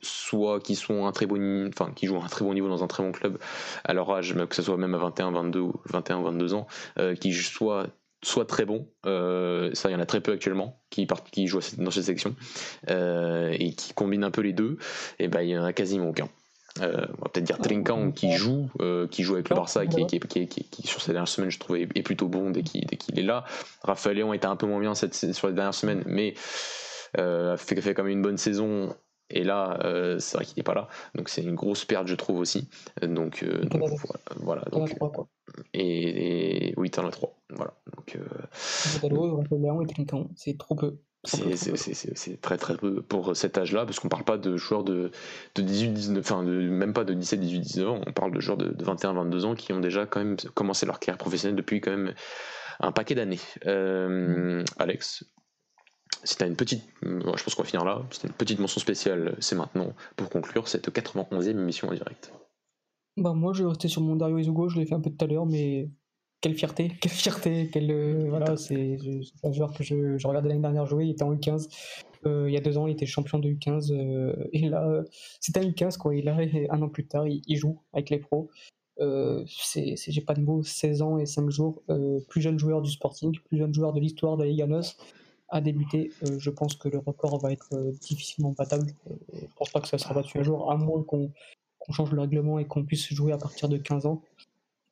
qui sont un très bon, enfin qui jouent à un très bon niveau dans un très bon club à leur âge, que ce soit même à 21, 22 ou 21, 22 ans, euh, qui soient soit très bons, euh, ça il y en a très peu actuellement qui, qui jouent dans cette section euh, et qui combinent un peu les deux, et ben il y en a quasiment aucun. on va peut-être dire Trinkan qui joue, qui joue avec le Barça, qui, qui, qui, qui, sur ces dernières semaines je trouvais est, plutôt bon dès qu'il est là. Raphaël Léon était un peu moins bien cette, sur les dernières semaines, mais fait, fait quand même une bonne saison et là, euh, c'est vrai qu'il n'est pas là. Donc c'est une grosse perte, je trouve aussi. Donc, euh, voilà. Donc, et, et, oui, t'en as 3. Voilà. Donc, euh, c'est trop peu. C'est très très peu pour cet âge-là, parce qu'on parle pas de joueurs de, de 18, 19, enfin de, même pas de 17, 18, 19 ans, on parle de joueurs de, de 21, 22 ans qui ont déjà quand même commencé leur carrière professionnelle depuis quand même un paquet d'années. Euh, Alex, si une petite, je pense qu'on va finir là, c'était une petite mention spéciale, c'est maintenant, pour conclure cette 91e émission en direct. Bah moi je vais rester sur mon Dario Izugo, je l'ai fait un peu tout à l'heure, mais quelle fierté, quelle fierté, quelle, euh, voilà, c'est un joueur que je, je regardais l'année dernière jouer, il était en U15, euh, il y a deux ans il était champion de U15, euh, et là c'était un U15 quoi, il arrive un an plus tard, il, joue avec les pros, c'est j'ai pas de mots, 16 ans et 5 jours, plus jeune joueur du Sporting, plus jeune joueur de l'histoire de la Liga NOS, à débuter. je pense que le record va être difficilement battable. je pense pas que ça sera battu un jour, à moins qu'on change le règlement et qu'on puisse jouer à partir de 15 ans.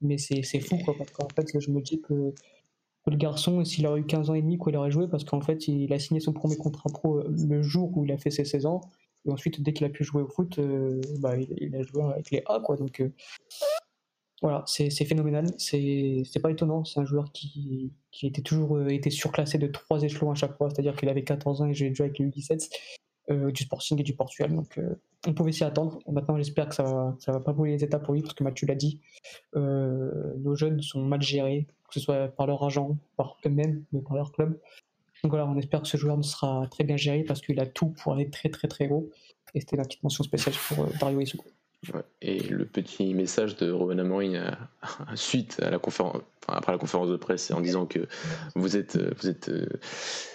Mais c'est fou, quoi, parce qu'en fait, je me dis que le garçon, s'il aurait eu 15 ans et demi, il aurait joué parce qu'en fait, il a signé son premier contrat pro euh, le jour où il a fait ses 16 ans. Et ensuite, dès qu'il a pu jouer au foot, euh, bah, il, a joué avec les A, quoi. Donc, euh, voilà, c'est phénoménal. C'est pas étonnant. C'est un joueur qui, était toujours été surclassé de trois échelons à chaque fois. C'est-à-dire qu'il avait 14 ans et j'ai joué avec les U17 du Sporting et du Portugal. Donc, on pouvait s'y attendre. Maintenant, j'espère que ça va, va pas brûler les étapes pour lui parce que Mathieu l'a dit. nos jeunes sont mal gérés que ce soit par leur agent, par eux-mêmes, mais par leur club. Donc voilà, on espère que ce joueur sera très bien géré parce qu'il a tout pour aller très très très haut. Et c'était la petite mention spéciale pour euh, Dario Et le petit message de Robin Amorim euh, suite à la conférence, après la conférence de presse, en disant que vous êtes, euh, vous êtes,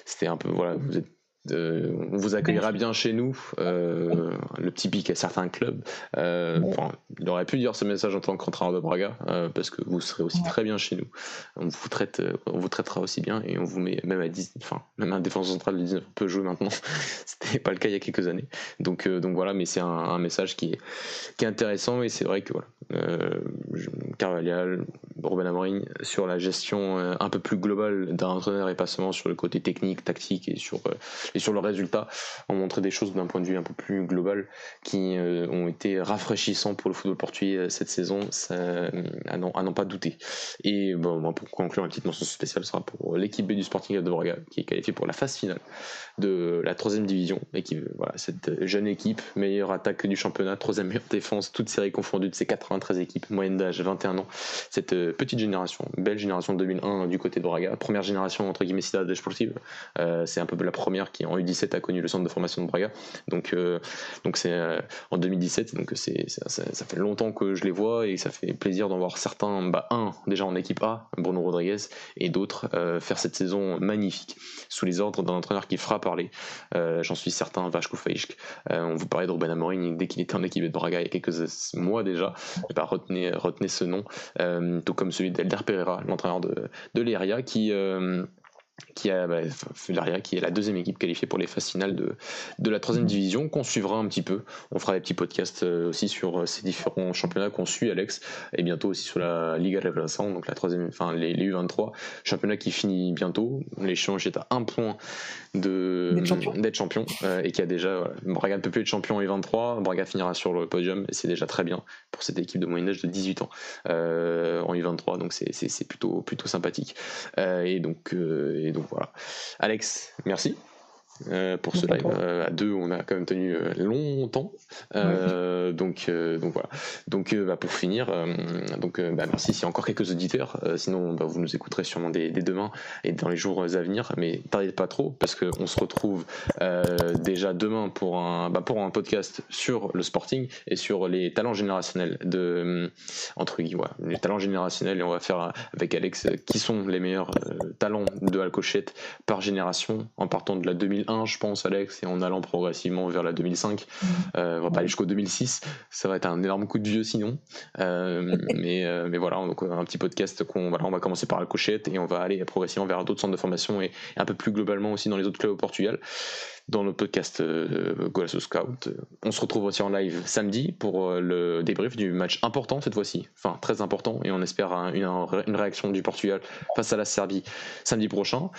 c'était un peu voilà, vous êtes on vous accueillera bien chez nous, euh, le typique à certains clubs. Euh, il aurait pu dire ce message en tant qu'entraîneur de Braga, euh, parce que vous serez aussi très bien chez nous. On vous, traite, on vous traitera aussi bien et on vous met même à 10, enfin, même un défenseur central de 19 peut jouer maintenant. C'était pas le cas il y a quelques années. Donc, donc voilà, mais c'est un, message qui est, qui est intéressant et c'est vrai que voilà, Carvalhal, Robin Amorim, sur la gestion un peu plus globale d'un entraîneur et pas seulement sur le côté technique, tactique et sur et sur le résultat, ont montré des choses d'un point de vue un peu plus global qui euh, ont été rafraîchissants pour le football portugais euh, cette saison, ça, à n'en pas douter. Et bon, pour conclure, une petite mention spéciale sera pour l'équipe B du Sporting de Braga, qui est qualifiée pour la phase finale de la troisième division. Et qui, voilà, cette jeune équipe, meilleure attaque du championnat, troisième meilleure défense, toutes séries confondues de ces 93 équipes, moyenne d'âge 21 ans. Cette euh, petite génération, belle génération de 2001 du côté de Braga, première génération entre guillemets Cidade Sportive, euh, c'est un peu la première qui en U17 a connu le centre de formation de Braga. Donc, euh, donc c'est en 2017, donc c'est, ça, fait longtemps que je les vois et ça fait plaisir d'en voir certains, bah, un déjà en équipe A, Bruno Rodriguez, et d'autres faire cette saison magnifique sous les ordres d'un entraîneur qui frappe euh, j'en suis certain, Vachko Faishk. Euh, on vous parlait de Ruben Amorim dès qu'il était en équipe de Braga il y a quelques mois déjà. Bah, retenez, retenez ce nom, euh, tout comme celui d'Elder Pereira, l'entraîneur de, de l'Eria, qui qui, a, bah, qui est la deuxième équipe qualifiée pour les phases finales de, de la troisième division, qu'on suivra un petit peu. On fera des petits podcasts euh, aussi sur euh, ces différents championnats qu'on suit, Alex, et bientôt aussi sur la Liga Revelação, donc la troisième, enfin les, U23, championnat qui finit bientôt. L'échange est à un point de d'être champion, euh, et qui a déjà voilà, Braga ne peut plus être champion en U23, Braga finira sur le podium et c'est déjà très bien pour cette équipe de moyenne âge de 18 ans en U23, donc c'est plutôt plutôt sympathique. et donc et donc voilà. Alex, merci. Euh, pour ce live euh, à deux on a quand même tenu euh, longtemps. Donc donc voilà. Donc bah, pour finir donc bah, merci. S'il y a encore quelques auditeurs sinon bah, vous nous écouterez sûrement dès, demain et dans les jours à venir. Mais tardez pas trop parce qu'on se retrouve déjà demain pour un pour un podcast sur le sporting et sur les talents générationnels de entre guillemets les talents générationnels. Et on va faire avec Alex qui sont les meilleurs talents de Alcochette par génération en partant de la 2000 je pense, Alex, et en allant progressivement vers la 2005. Mm. Euh, on va pas aller jusqu'au 2006. Ça va être un énorme coup de vieux sinon. Euh, mais, euh, mais voilà, donc un petit podcast qu'on voilà, on va commencer par la cochette et on va aller progressivement vers d'autres centres de formation et, un peu plus globalement aussi dans les autres clubs au Portugal dans notre podcast euh, Scout. On se retrouve aussi en live samedi pour le débrief du match important cette fois-ci, enfin très important, et on espère une, réaction du Portugal face à la Serbie samedi prochain.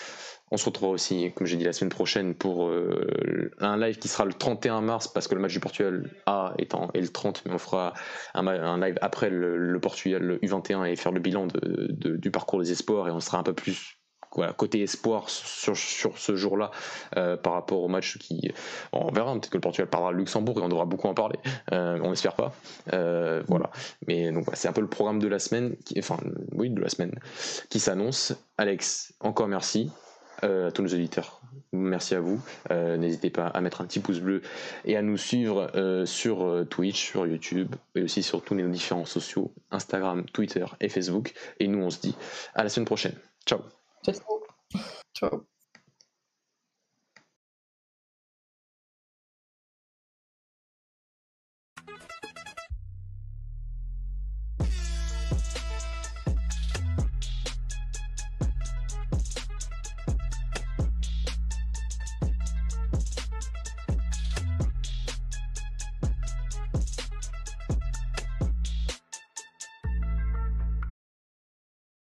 On se retrouvera aussi, comme j'ai dit, la semaine prochaine pour euh, un live qui sera le 31 mars parce que le match du Portugal A est le 30, mais on fera un, live après le, Portugal U21 et faire le bilan du parcours des espoirs et on sera un peu plus côté espoir sur, ce jour-là euh, par rapport au match qui. on verra, peut-être que le Portugal parlera le Luxembourg et on devra beaucoup en parler. Euh, on n'espère pas. voilà. Mais donc c'est un peu le programme de la semaine, qui, enfin oui, de la semaine qui s'annonce. Alex, encore merci. Euh, à tous nos auditeurs. Merci à vous. Euh, n'hésitez pas à mettre un petit pouce bleu et à nous suivre euh, sur Twitch, sur YouTube et aussi sur tous nos différents sociaux, Instagram, Twitter et Facebook. Et nous, on se dit à la semaine prochaine. Ciao. Ciao. Ciao.